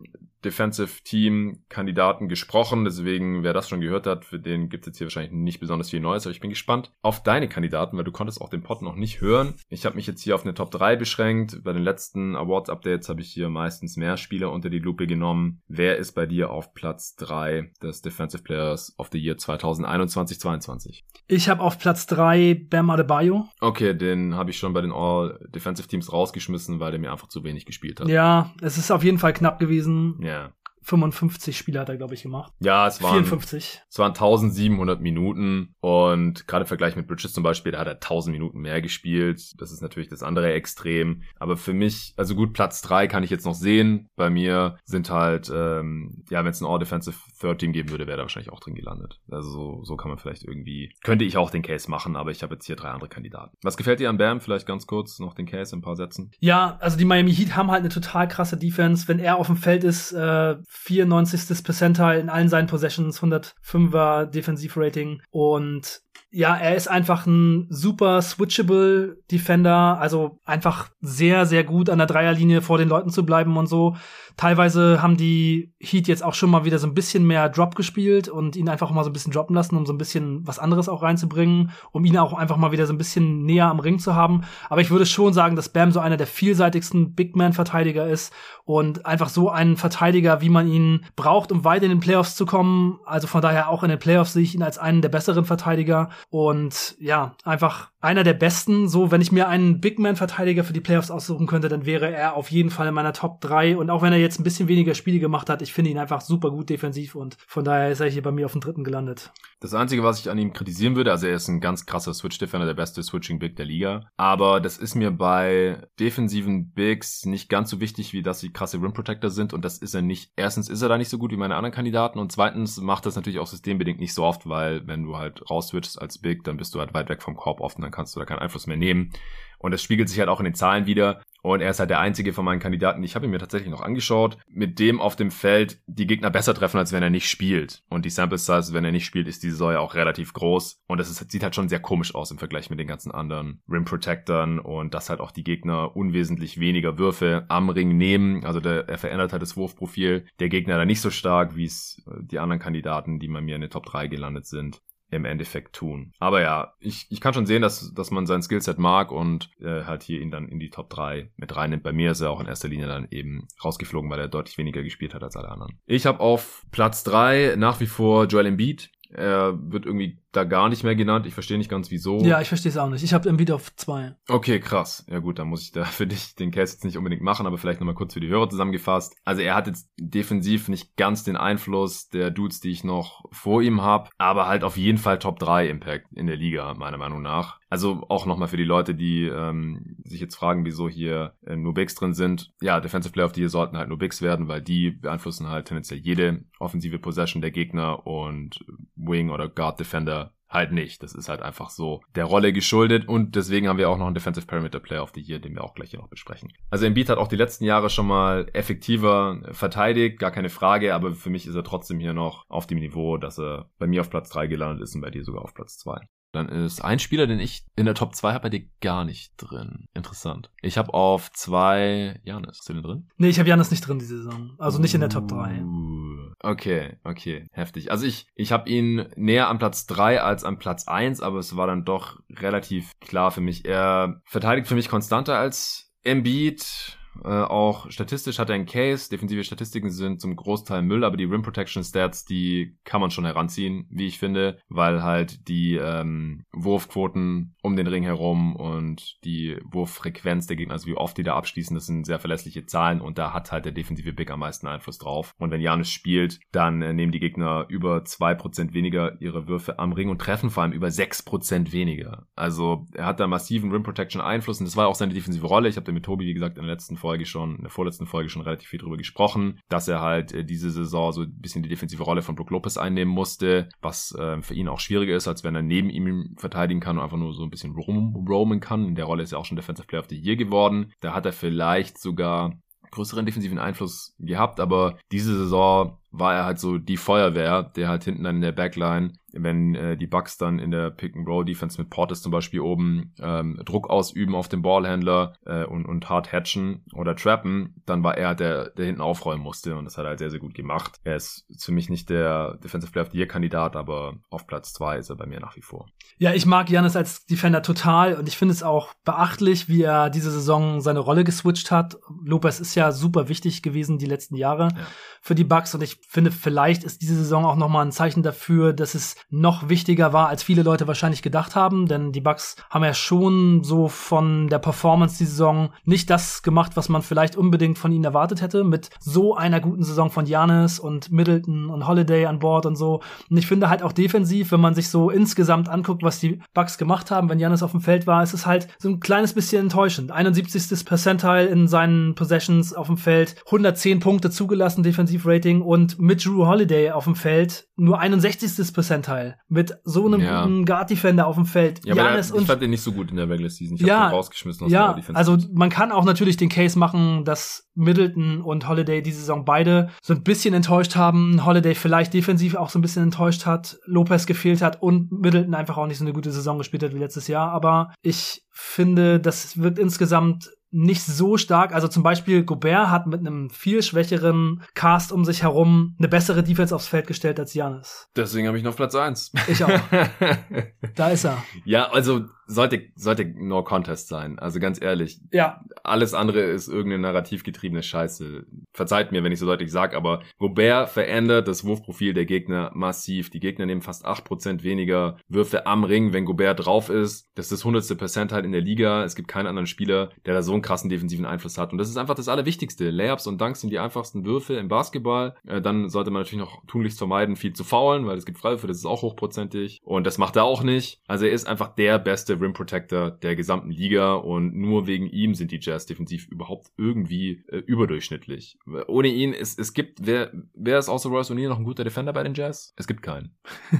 [SPEAKER 1] Defensive Team Kandidaten gesprochen. Deswegen, wer das schon gehört hat, für den gibt es jetzt hier wahrscheinlich nicht besonders viel Neues. Aber ich bin gespannt auf deine Kandidaten, weil du konntest auch den Pod noch nicht hören. Ich habe mich jetzt hier auf eine Top 3 beschränkt. Bei den letzten Awards Updates habe ich hier meistens mehr Spieler unter die Lupe genommen. Wer ist bei dir auf Platz 3 des Defensive Players of the Year 2021-22?
[SPEAKER 2] Ich habe auf Platz 3 Bam Adebayo.
[SPEAKER 1] Okay, den habe ich schon bei den All Defensive Teams rausgeschmissen, weil der mir einfach zu wenig gespielt hat.
[SPEAKER 2] Ja, es ist auf jeden Fall knapp gewesen. Ja. Yeah. 55 Spiele hat er, glaube ich, gemacht.
[SPEAKER 1] Ja, es waren,
[SPEAKER 2] 54.
[SPEAKER 1] es waren 1700 Minuten und gerade im Vergleich mit Bridges zum Beispiel, da hat er 1000 Minuten mehr gespielt. Das ist natürlich das andere Extrem. Aber für mich, also gut, Platz drei kann ich jetzt noch sehen. Bei mir sind halt, ähm, ja, wenn es ein All-Defensive Third Team geben würde, wäre da wahrscheinlich auch drin gelandet. Also so, so kann man vielleicht irgendwie, könnte ich auch den Case machen, aber ich habe jetzt hier drei andere Kandidaten. Was gefällt dir an Bam? Vielleicht ganz kurz noch den Case in ein paar Sätzen.
[SPEAKER 2] Ja, also die Miami Heat haben halt eine total krasse Defense. Wenn er auf dem Feld ist, äh, 94. Percentile in allen seinen Possessions, 105er Defensivrating und ja, er ist einfach ein super switchable Defender, also einfach sehr, sehr gut an der Dreierlinie vor den Leuten zu bleiben und so. Teilweise haben die Heat jetzt auch schon mal wieder so ein bisschen mehr Drop gespielt und ihn einfach mal so ein bisschen droppen lassen, um so ein bisschen was anderes auch reinzubringen, um ihn auch einfach mal wieder so ein bisschen näher am Ring zu haben. Aber ich würde schon sagen, dass Bam so einer der vielseitigsten Big Man Verteidiger ist und einfach so ein Verteidiger, wie man ihn braucht, um weit in den Playoffs zu kommen. Also von daher auch in den Playoffs sehe ich ihn als einen der besseren Verteidiger und ja, einfach einer der besten. So, wenn ich mir einen Big Man Verteidiger für die Playoffs aussuchen könnte, dann wäre er auf jeden Fall in meiner Top 3 und auch wenn er jetzt ein bisschen weniger Spiele gemacht hat, ich finde ihn einfach super gut defensiv und von daher ist er hier bei mir auf dem dritten gelandet.
[SPEAKER 1] Das Einzige, was ich an ihm kritisieren würde, also er ist ein ganz krasser Switch-Defender, der beste Switching Big der Liga. Aber das ist mir bei defensiven Bigs nicht ganz so wichtig, wie dass sie krasse Rim Protector sind. Und das ist er nicht. Erstens ist er da nicht so gut wie meine anderen Kandidaten. Und zweitens macht das natürlich auch systembedingt nicht so oft, weil wenn du halt raus-switchst als Big, dann bist du halt weit weg vom Korb oft und dann kannst du da keinen Einfluss mehr nehmen. Und das spiegelt sich halt auch in den Zahlen wieder. Und er ist halt der einzige von meinen Kandidaten, ich habe ihn mir tatsächlich noch angeschaut, mit dem auf dem Feld die Gegner besser treffen, als wenn er nicht spielt. Und die Sample Size, wenn er nicht spielt, ist diese ja auch relativ groß. Und das ist, sieht halt schon sehr komisch aus im Vergleich mit den ganzen anderen Rim Protectern und dass halt auch die Gegner unwesentlich weniger Würfe am Ring nehmen. Also der, er verändert halt das Wurfprofil der Gegner da nicht so stark, wie es äh, die anderen Kandidaten, die bei mir in den Top 3 gelandet sind, im Endeffekt tun. Aber ja, ich, ich kann schon sehen, dass, dass man sein Skillset mag und äh, halt hier ihn dann in die Top 3 mit reinnimmt. Bei mir ist er auch in erster Linie dann eben rausgeflogen, weil er deutlich weniger gespielt hat als alle anderen. Ich habe auf Platz 3 nach wie vor Joel Embiid. Er wird irgendwie da gar nicht mehr genannt. Ich verstehe nicht ganz wieso.
[SPEAKER 2] Ja, ich verstehe es auch nicht. Ich habe Embiid auf zwei.
[SPEAKER 1] Okay, krass. Ja gut, dann muss ich da für dich den Case jetzt nicht unbedingt machen, aber vielleicht nochmal kurz für die Hörer zusammengefasst. Also er hat jetzt defensiv nicht ganz den Einfluss der Dudes, die ich noch vor ihm habe, aber halt auf jeden Fall Top 3 Impact in der Liga, meiner Meinung nach. Also auch nochmal für die Leute, die ähm, sich jetzt fragen, wieso hier äh, nur Bigs drin sind. Ja, Defensive Player of the Year sollten halt nur Bigs werden, weil die beeinflussen halt tendenziell jede offensive Possession der Gegner und Wing oder Guard Defender halt nicht. Das ist halt einfach so der Rolle geschuldet und deswegen haben wir auch noch einen Defensive Parameter Player of the Year, den wir auch gleich hier noch besprechen. Also Embiid hat auch die letzten Jahre schon mal effektiver verteidigt, gar keine Frage, aber für mich ist er trotzdem hier noch auf dem Niveau, dass er bei mir auf Platz 3 gelandet ist und bei dir sogar auf Platz 2. Dann ist ein Spieler, den ich in der Top 2 habe, bei dir gar nicht drin. Interessant. Ich habe auf 2 Janis. Hast du den drin?
[SPEAKER 2] Nee, ich habe Janis nicht drin diese Saison. Also nicht in der Top 3.
[SPEAKER 1] Uh, okay, okay. Heftig. Also ich, ich habe ihn näher an Platz 3 als an Platz 1, aber es war dann doch relativ klar für mich. Er verteidigt für mich konstanter als Embiid äh, auch statistisch hat er einen Case. Defensive Statistiken sind zum Großteil Müll, aber die Rim Protection Stats, die kann man schon heranziehen, wie ich finde, weil halt die ähm, Wurfquoten um den Ring herum und die Wurffrequenz der Gegner, also wie oft die da abschließen, das sind sehr verlässliche Zahlen und da hat halt der defensive Big am meisten Einfluss drauf. Und wenn Janis spielt, dann äh, nehmen die Gegner über zwei Prozent weniger ihre Würfe am Ring und treffen vor allem über sechs Prozent weniger. Also er hat da massiven Rim Protection Einfluss und das war auch seine defensive Rolle. Ich habe da mit Tobi, wie gesagt, in der letzten Folge schon, in der vorletzten Folge schon relativ viel drüber gesprochen, dass er halt äh, diese Saison so ein bisschen die defensive Rolle von Brook Lopez einnehmen musste, was äh, für ihn auch schwieriger ist, als wenn er neben ihm verteidigen kann und einfach nur so ein bisschen rom roamen kann. In der Rolle ist er auch schon Defensive Player of the Year geworden. Da hat er vielleicht sogar größeren defensiven Einfluss gehabt, aber diese Saison war er halt so die Feuerwehr, der halt hinten dann in der Backline wenn äh, die Bucks dann in der Pick-and-Roll-Defense mit Portis zum Beispiel oben ähm, Druck ausüben auf den Ballhändler äh, und, und hart hatchen oder trappen, dann war er der, der hinten aufräumen musste und das hat er halt sehr, sehr gut gemacht. Er ist für mich nicht der Defensive Player of the Year-Kandidat, aber auf Platz zwei ist er bei mir nach wie vor.
[SPEAKER 2] Ja, ich mag Janis als Defender total und ich finde es auch beachtlich, wie er diese Saison seine Rolle geswitcht hat. Lopez ist ja super wichtig gewesen die letzten Jahre ja. für die Bucks und ich finde, vielleicht ist diese Saison auch nochmal ein Zeichen dafür, dass es noch wichtiger war, als viele Leute wahrscheinlich gedacht haben, denn die Bucks haben ja schon so von der Performance die Saison nicht das gemacht, was man vielleicht unbedingt von ihnen erwartet hätte, mit so einer guten Saison von Janis und Middleton und Holiday an Bord und so. Und ich finde halt auch defensiv, wenn man sich so insgesamt anguckt, was die Bucks gemacht haben, wenn Janis auf dem Feld war, ist es halt so ein kleines bisschen enttäuschend. 71. Percentile in seinen Possessions auf dem Feld, 110 Punkte zugelassen, Defensivrating und mit Drew Holiday auf dem Feld nur 61. Percentile. Mit so einem ja. guten Guard-Defender auf dem Feld.
[SPEAKER 1] Ja, Janis aber ich fand den nicht so gut in der Regular Season. Ich ja, rausgeschmissen
[SPEAKER 2] aus ja, der also man kann auch natürlich den Case machen, dass Middleton und Holiday diese Saison beide so ein bisschen enttäuscht haben. Holiday vielleicht defensiv auch so ein bisschen enttäuscht hat, Lopez gefehlt hat und Middleton einfach auch nicht so eine gute Saison gespielt hat wie letztes Jahr. Aber ich finde, das wirkt insgesamt nicht so stark. Also zum Beispiel Gobert hat mit einem viel schwächeren Cast um sich herum eine bessere Defense aufs Feld gestellt als Janis.
[SPEAKER 1] Deswegen habe ich noch Platz eins.
[SPEAKER 2] Ich auch. da ist er.
[SPEAKER 1] Ja, also sollte, sollte No Contest sein. Also ganz ehrlich.
[SPEAKER 2] Ja.
[SPEAKER 1] Alles andere ist irgendeine narrativgetriebene Scheiße. Verzeiht mir, wenn ich so deutlich sage, aber Gobert verändert das Wurfprofil der Gegner massiv. Die Gegner nehmen fast acht Prozent weniger Würfe am Ring, wenn Gobert drauf ist. Das ist das hundertste Percent halt in der Liga. Es gibt keinen anderen Spieler, der da so einen krassen defensiven Einfluss hat. Und das ist einfach das Allerwichtigste. Layups und Dunks sind die einfachsten Würfe im Basketball. Äh, dann sollte man natürlich noch tunlichst vermeiden, viel zu faulen, weil es gibt Freiwürfe, das ist auch hochprozentig. Und das macht er auch nicht. Also er ist einfach der beste Rim Protector der gesamten Liga und nur wegen ihm sind die Jazz defensiv überhaupt irgendwie äh, überdurchschnittlich. Ohne ihn, es, es gibt, wer, wer ist außer Royce O'Neal noch ein guter Defender bei den Jazz? Es gibt keinen.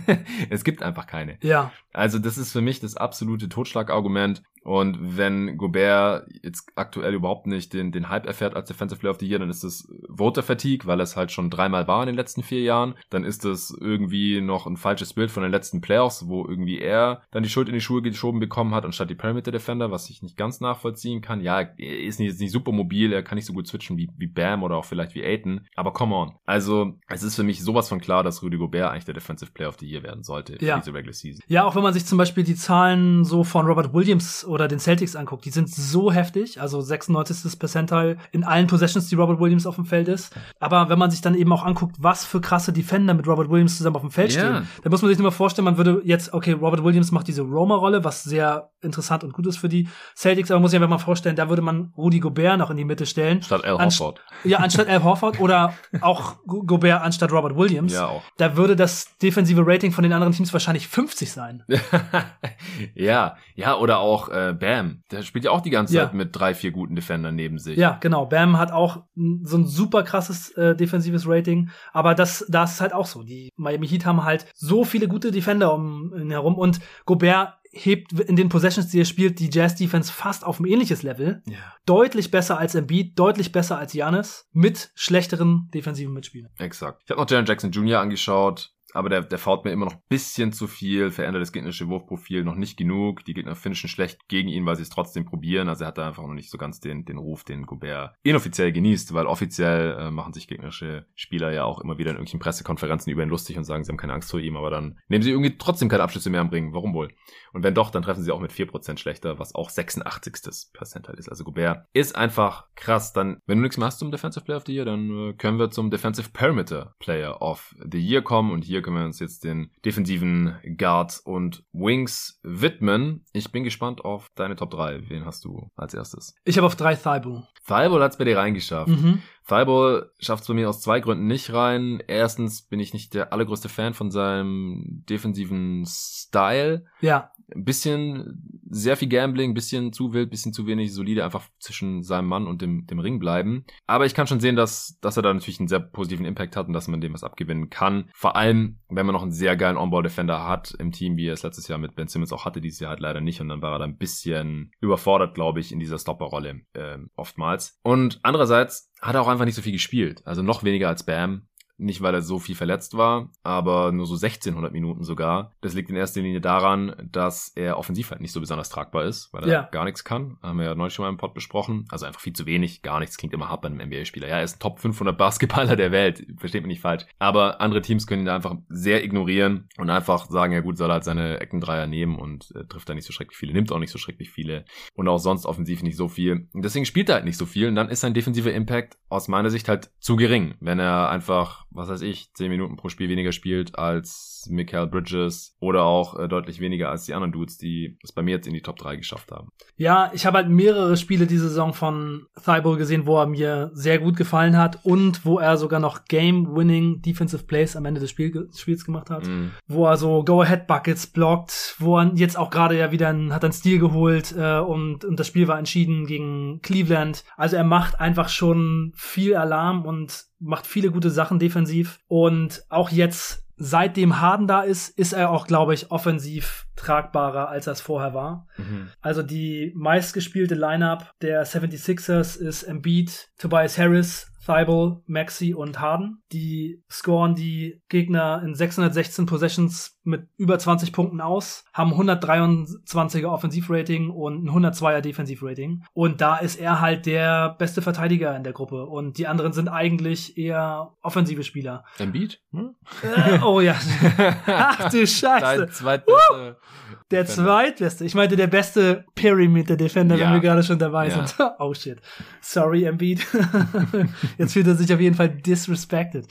[SPEAKER 1] es gibt einfach keine.
[SPEAKER 2] Ja.
[SPEAKER 1] Also das ist für mich das absolute Totschlagargument. Und wenn Gobert jetzt aktuell überhaupt nicht den, den Hype erfährt als Defensive Player of the Year, dann ist das Voter Fatigue, weil es halt schon dreimal war in den letzten vier Jahren. Dann ist das irgendwie noch ein falsches Bild von den letzten Playoffs, wo irgendwie er dann die Schuld in die Schuhe geschoben bekommen hat, anstatt die Perimeter Defender, was ich nicht ganz nachvollziehen kann. Ja, er ist nicht, nicht super mobil, er kann nicht so gut switchen wie, wie Bam oder auch vielleicht wie Aiton. Aber come on. Also, es ist für mich sowas von klar, dass Rudy Gobert eigentlich der Defensive Player of the Year werden sollte
[SPEAKER 2] ja.
[SPEAKER 1] für diese Regular Season.
[SPEAKER 2] Ja, auch wenn man sich zum Beispiel die Zahlen so von Robert Williams oder den Celtics anguckt, die sind so heftig, also 96. Percentile in allen Possessions, die Robert Williams auf dem Feld ist. Aber wenn man sich dann eben auch anguckt, was für krasse Defender mit Robert Williams zusammen auf dem Feld yeah. stehen, dann muss man sich nur mal vorstellen, man würde jetzt, okay, Robert Williams macht diese Roma-Rolle, was sehr interessant und gut ist für die Celtics, aber man muss sich einfach mal vorstellen, da würde man Rudy Gobert noch in die Mitte stellen.
[SPEAKER 1] Statt Al Horford.
[SPEAKER 2] Ja, anstatt Al Horford oder auch Gobert anstatt Robert Williams.
[SPEAKER 1] Ja, auch.
[SPEAKER 2] Da würde das defensive Rating von den anderen Teams wahrscheinlich 50 sein.
[SPEAKER 1] ja, ja, oder auch äh, Bam. Der spielt ja auch die ganze ja. Zeit mit drei, vier guten Defendern neben sich.
[SPEAKER 2] Ja, genau. Bam hat auch so ein super krasses äh, defensives Rating, aber das, das ist halt auch so. Die Miami Heat haben halt so viele gute Defender um ihn herum und Gobert hebt in den Possessions, die er spielt, die Jazz Defense fast auf ein ähnliches Level.
[SPEAKER 1] Ja.
[SPEAKER 2] Deutlich besser als Embiid, deutlich besser als Giannis, mit schlechteren defensiven Mitspielern.
[SPEAKER 1] Exakt. Ich habe noch Jaren Jackson Jr. angeschaut aber der, der fault mir immer noch ein bisschen zu viel, verändert das gegnerische Wurfprofil noch nicht genug. Die Gegner finishen schlecht gegen ihn, weil sie es trotzdem probieren. Also er hat da einfach noch nicht so ganz den, den Ruf, den Gobert inoffiziell genießt, weil offiziell äh, machen sich gegnerische Spieler ja auch immer wieder in irgendwelchen Pressekonferenzen über ihn lustig und sagen, sie haben keine Angst vor ihm, aber dann nehmen sie irgendwie trotzdem keine Abschlüsse mehr am Ring. Warum wohl? Und wenn doch, dann treffen sie auch mit 4% schlechter, was auch 86. Percentile ist. Also Gobert ist einfach krass. Dann, wenn du nichts mehr hast zum Defensive Player of the Year, dann äh, können wir zum Defensive Perimeter Player of the Year kommen und hier hier können wir uns jetzt den defensiven Guards und Wings widmen. Ich bin gespannt auf deine Top 3. Wen hast du als erstes?
[SPEAKER 2] Ich habe auf 3 Thibault.
[SPEAKER 1] Thibault hat es bei dir reingeschafft. Mhm. Thibault schafft es bei mir aus zwei Gründen nicht rein. Erstens bin ich nicht der allergrößte Fan von seinem defensiven Style.
[SPEAKER 2] Ja.
[SPEAKER 1] Ein bisschen sehr viel Gambling, ein bisschen zu wild, ein bisschen zu wenig solide einfach zwischen seinem Mann und dem, dem Ring bleiben. Aber ich kann schon sehen, dass, dass er da natürlich einen sehr positiven Impact hat und dass man dem was abgewinnen kann. Vor allem, wenn man noch einen sehr geilen On-Ball-Defender hat im Team, wie er es letztes Jahr mit Ben Simmons auch hatte, dieses Jahr halt leider nicht. Und dann war er da ein bisschen überfordert, glaube ich, in dieser Stopper-Rolle äh, oftmals. Und andererseits hat er auch einfach nicht so viel gespielt. Also noch weniger als Bam. Nicht, weil er so viel verletzt war, aber nur so 1600 Minuten sogar. Das liegt in erster Linie daran, dass er offensiv halt nicht so besonders tragbar ist, weil er ja. gar nichts kann. Haben wir ja neulich schon mal im Pod besprochen. Also einfach viel zu wenig. Gar nichts klingt immer hart bei einem NBA-Spieler. Ja, er ist ein Top 500 Basketballer der Welt. Versteht mich nicht falsch. Aber andere Teams können ihn da einfach sehr ignorieren und einfach sagen, ja gut, soll er halt seine Eckendreier nehmen und äh, trifft da nicht so schrecklich viele, nimmt auch nicht so schrecklich viele und auch sonst offensiv nicht so viel. Und deswegen spielt er halt nicht so viel und dann ist sein defensiver Impact aus meiner Sicht halt zu gering, wenn er einfach was weiß ich, 10 Minuten pro Spiel weniger spielt als Michael Bridges oder auch äh, deutlich weniger als die anderen Dudes, die es bei mir jetzt in die Top 3 geschafft haben.
[SPEAKER 2] Ja, ich habe halt mehrere Spiele diese Saison von Thibault gesehen, wo er mir sehr gut gefallen hat und wo er sogar noch Game-Winning Defensive Plays am Ende des Spiel Spiels gemacht hat, mm. wo er so Go-Ahead-Buckets blockt, wo er jetzt auch gerade ja wieder ein, hat einen Stil geholt äh, und, und das Spiel war entschieden gegen Cleveland. Also er macht einfach schon viel Alarm und macht viele gute Sachen defensiv und auch jetzt seitdem Harden da ist, ist er auch, glaube ich, offensiv tragbarer, als er es vorher war. Mhm. Also die meistgespielte Lineup der 76ers ist Embiid, Tobias Harris, Thibault, Maxi und Harden. Die scoren die Gegner in 616 Possessions mit über 20 Punkten aus, haben 123er Offensivrating und ein 102er Defensivrating. Und da ist er halt der beste Verteidiger in der Gruppe. Und die anderen sind eigentlich eher offensive Spieler.
[SPEAKER 1] Embiid? Hm?
[SPEAKER 2] Äh, oh ja. Ach du Scheiße.
[SPEAKER 1] Dein zweitbeste
[SPEAKER 2] der zweitbeste. Ich meinte der beste Perimeter Defender, ja. wenn wir gerade schon dabei ja. sind. oh shit. Sorry, Embiid. Jetzt fühlt er sich auf jeden Fall disrespected.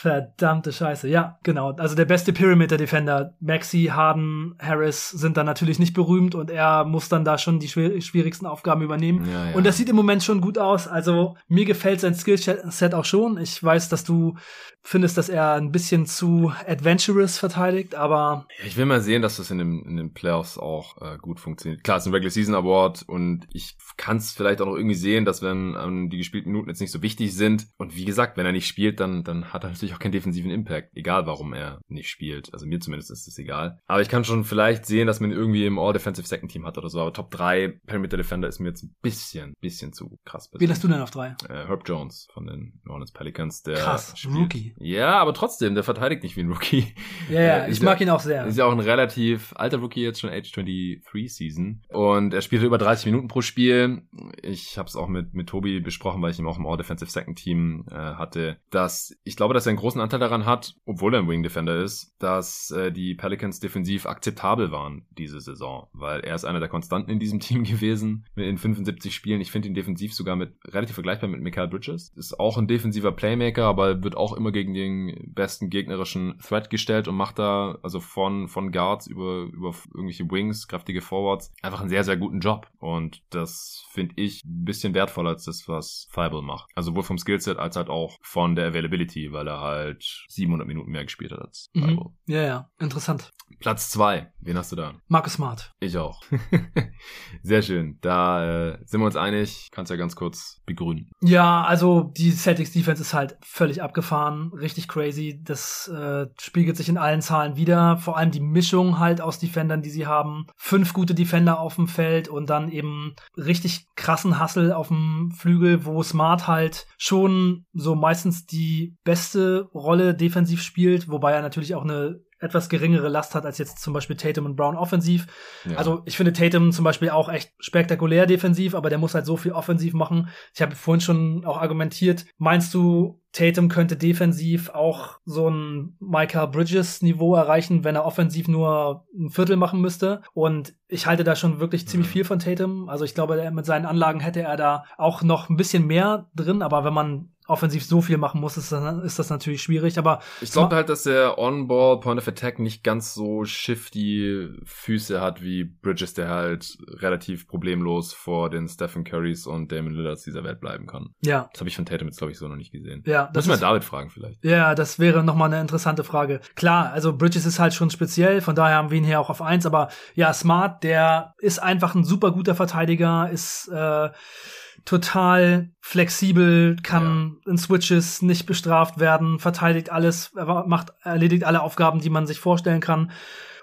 [SPEAKER 2] Verdammte Scheiße. Ja, genau. Also der beste Perimeter Defender. Maxi, Harden, Harris sind dann natürlich nicht berühmt und er muss dann da schon die schwierigsten Aufgaben übernehmen. Ja, ja. Und das sieht im Moment schon gut aus. Also mir gefällt sein Skillset auch schon. Ich weiß, dass du findest, dass er ein bisschen zu adventurous verteidigt, aber.
[SPEAKER 1] Ich will mal sehen, dass das in, dem, in den Playoffs auch äh, gut funktioniert. Klar, es ist ein Regular Season Award und ich kann es vielleicht auch noch irgendwie sehen, dass wenn ähm, die gespielten Minuten jetzt nicht so wichtig sind und wie gesagt, wenn er nicht spielt, dann, dann hat er natürlich auch keinen defensiven Impact, egal warum er nicht spielt. Also mir zumindest ist es egal. Aber ich kann schon vielleicht sehen, dass man irgendwie im All-Defensive Second Team hat oder so, aber Top 3 Perimeter Defender ist mir jetzt ein bisschen, bisschen zu krass.
[SPEAKER 2] Wie hast du denn auf 3?
[SPEAKER 1] Äh, Herb Jones von den New Orleans Pelicans, der
[SPEAKER 2] Krass, spielt. Rookie.
[SPEAKER 1] Ja, aber trotzdem, der verteidigt nicht wie ein Rookie.
[SPEAKER 2] Ja, ja, ich mag ihn auch sehr.
[SPEAKER 1] Ist ja auch ein relativ alter Rookie jetzt schon Age 23 Season und er spielte über 30 Minuten pro Spiel. Ich habe es auch mit mit Tobi besprochen, weil ich ihn auch im All Defensive Second Team äh, hatte, dass ich glaube, dass er einen großen Anteil daran hat, obwohl er ein Wing Defender ist, dass äh, die Pelicans defensiv akzeptabel waren diese Saison, weil er ist einer der Konstanten in diesem Team gewesen in 75 Spielen. Ich finde ihn defensiv sogar mit relativ vergleichbar mit Michael Bridges. Ist auch ein defensiver Playmaker, aber wird auch immer gegen den besten gegnerischen Threat gestellt und macht da also von, von Guards über, über irgendwelche Wings, kräftige Forwards einfach einen sehr, sehr guten Job. Und das finde ich ein bisschen wertvoller als das, was Fireball macht. Also sowohl vom Skillset als halt auch von der Availability, weil er halt 700 Minuten mehr gespielt hat als
[SPEAKER 2] mhm. Fireball. Ja, ja, interessant.
[SPEAKER 1] Platz zwei, wen hast du da?
[SPEAKER 2] Marcus Smart.
[SPEAKER 1] Ich auch. sehr schön. Da äh, sind wir uns einig. Kannst ja ganz kurz begründen.
[SPEAKER 2] Ja, also die Celtics Defense ist halt völlig abgefahren. Richtig crazy. Das äh, spiegelt sich in allen Zahlen wieder. Vor allem die Mischung halt aus Defendern, die sie haben. Fünf gute Defender auf dem Feld und dann eben richtig krassen Hustle auf dem Flügel, wo Smart halt schon so meistens die beste Rolle defensiv spielt, wobei er natürlich auch eine etwas geringere Last hat als jetzt zum Beispiel Tatum und Brown offensiv. Ja. Also ich finde Tatum zum Beispiel auch echt spektakulär defensiv, aber der muss halt so viel offensiv machen. Ich habe vorhin schon auch argumentiert, meinst du, Tatum könnte defensiv auch so ein Michael Bridges Niveau erreichen, wenn er offensiv nur ein Viertel machen müsste. Und ich halte da schon wirklich ziemlich mhm. viel von Tatum. Also ich glaube, mit seinen Anlagen hätte er da auch noch ein bisschen mehr drin. Aber wenn man offensiv so viel machen muss, ist das, ist das natürlich schwierig. Aber
[SPEAKER 1] ich glaube halt, dass der On-Ball Point of Attack nicht ganz so shifty Füße hat wie Bridges, der halt relativ problemlos vor den Stephen Currys und Damon Lillards dieser Welt bleiben kann.
[SPEAKER 2] Ja.
[SPEAKER 1] Das habe ich von Tatum jetzt glaube ich so noch nicht gesehen.
[SPEAKER 2] Ja,
[SPEAKER 1] das müssen wir David fragen vielleicht.
[SPEAKER 2] Ja, das wäre noch mal eine interessante Frage. Klar, also Bridges ist halt schon speziell, von daher haben wir ihn hier auch auf eins. Aber ja, Smart, der ist einfach ein super guter Verteidiger, ist äh, total flexibel, kann ja. in Switches nicht bestraft werden, verteidigt alles, macht, erledigt alle Aufgaben, die man sich vorstellen kann.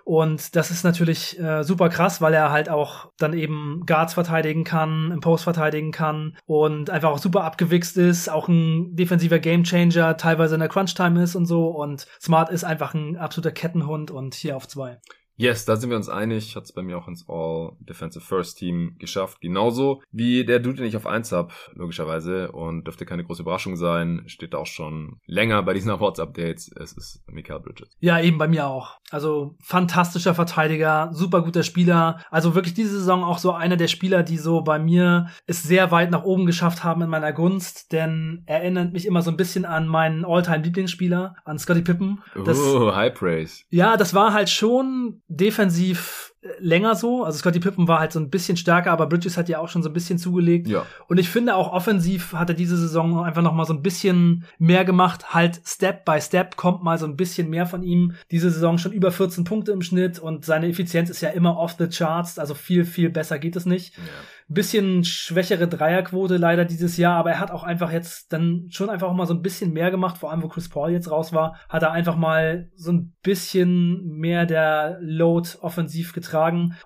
[SPEAKER 2] Und das ist natürlich äh, super krass, weil er halt auch dann eben Guards verteidigen kann, im Post verteidigen kann und einfach auch super abgewichst ist, auch ein defensiver Gamechanger, teilweise in der Crunch-Time ist und so. Und Smart ist einfach ein absoluter Kettenhund und hier auf zwei.
[SPEAKER 1] Yes, da sind wir uns einig. Hat es bei mir auch ins All Defensive First Team geschafft. Genauso wie der Dude, den ich auf 1 habe, logischerweise. Und dürfte keine große Überraschung sein. Steht auch schon länger bei diesen Awards-Updates. Es ist Michael Bridges.
[SPEAKER 2] Ja, eben bei mir auch. Also fantastischer Verteidiger, super guter Spieler. Also wirklich diese Saison auch so einer der Spieler, die so bei mir es sehr weit nach oben geschafft haben in meiner Gunst. Denn er erinnert mich immer so ein bisschen an meinen All-Time-Lieblingsspieler, an Scotty Pippen.
[SPEAKER 1] Das, oh, High Praise.
[SPEAKER 2] Ja, das war halt schon defensiv länger so. Also Scotty Pippen war halt so ein bisschen stärker, aber Bridges hat ja auch schon so ein bisschen zugelegt.
[SPEAKER 1] Ja.
[SPEAKER 2] Und ich finde auch offensiv hat er diese Saison einfach noch mal so ein bisschen mehr gemacht. Halt Step by Step kommt mal so ein bisschen mehr von ihm. Diese Saison schon über 14 Punkte im Schnitt und seine Effizienz ist ja immer off the charts. Also viel, viel besser geht es nicht.
[SPEAKER 1] Ja.
[SPEAKER 2] Bisschen schwächere Dreierquote leider dieses Jahr, aber er hat auch einfach jetzt dann schon einfach mal so ein bisschen mehr gemacht, vor allem wo Chris Paul jetzt raus war, hat er einfach mal so ein bisschen mehr der Load offensiv getragen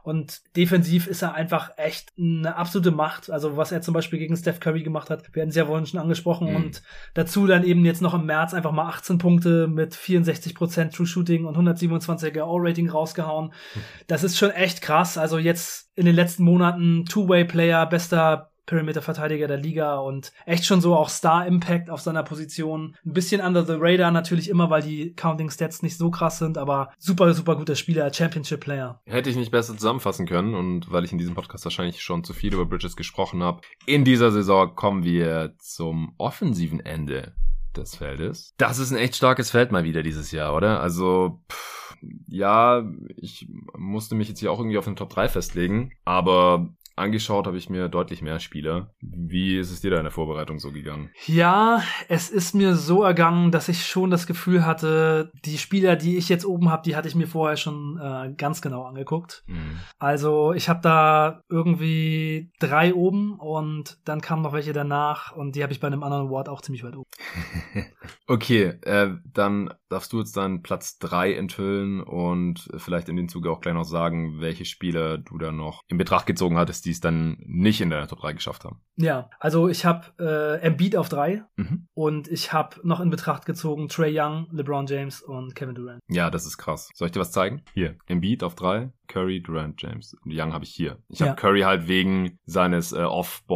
[SPEAKER 2] und defensiv ist er einfach echt eine absolute Macht. Also was er zum Beispiel gegen Steph Curry gemacht hat, wir hatten es ja vorhin schon angesprochen
[SPEAKER 1] Mhm.
[SPEAKER 2] und dazu dann eben jetzt noch im März einfach mal 18 Punkte mit 64% True Shooting und 127er All-Rating rausgehauen. Das ist schon echt krass. Also jetzt in den letzten Monaten Two-Way-Player, bester Perimeter-Verteidiger der Liga und echt schon so auch Star-Impact auf seiner Position. Ein bisschen under the radar natürlich immer, weil die Counting-Stats nicht so krass sind, aber super, super guter Spieler, Championship-Player.
[SPEAKER 1] Hätte ich nicht besser zusammenfassen können und weil ich in diesem Podcast wahrscheinlich schon zu viel über Bridges gesprochen habe. In dieser Saison kommen wir zum offensiven Ende des Feldes. Das ist ein echt starkes Feld mal wieder dieses Jahr, oder? Also, pff, ja, ich musste mich jetzt hier auch irgendwie auf den Top 3 festlegen, aber angeschaut habe ich mir deutlich mehr Spieler. Wie ist es dir da in der Vorbereitung so gegangen?
[SPEAKER 2] Ja, es ist mir so ergangen, dass ich schon das Gefühl hatte, die Spieler, die ich jetzt oben habe, die hatte ich mir vorher schon äh, ganz genau angeguckt.
[SPEAKER 1] Hm.
[SPEAKER 2] Also ich habe da irgendwie drei oben und dann kamen noch welche danach und die habe ich bei einem anderen Award auch ziemlich weit oben.
[SPEAKER 1] Okay, äh, dann darfst du jetzt deinen Platz 3 enthüllen und vielleicht in dem Zuge auch gleich noch sagen, welche Spieler du da noch in Betracht gezogen hattest, die es dann nicht in deiner Top 3 geschafft haben.
[SPEAKER 2] Ja, also ich habe äh, Embiid auf drei
[SPEAKER 1] Mhm.
[SPEAKER 2] und ich habe noch in Betracht gezogen Trey Young, LeBron James und Kevin Durant.
[SPEAKER 1] Ja, das ist krass. Soll ich dir was zeigen? Hier, Embiid auf 3, Curry, Durant, James. Und Young habe ich hier. Ich habe
[SPEAKER 2] Ja.
[SPEAKER 1] Curry halt wegen seines äh,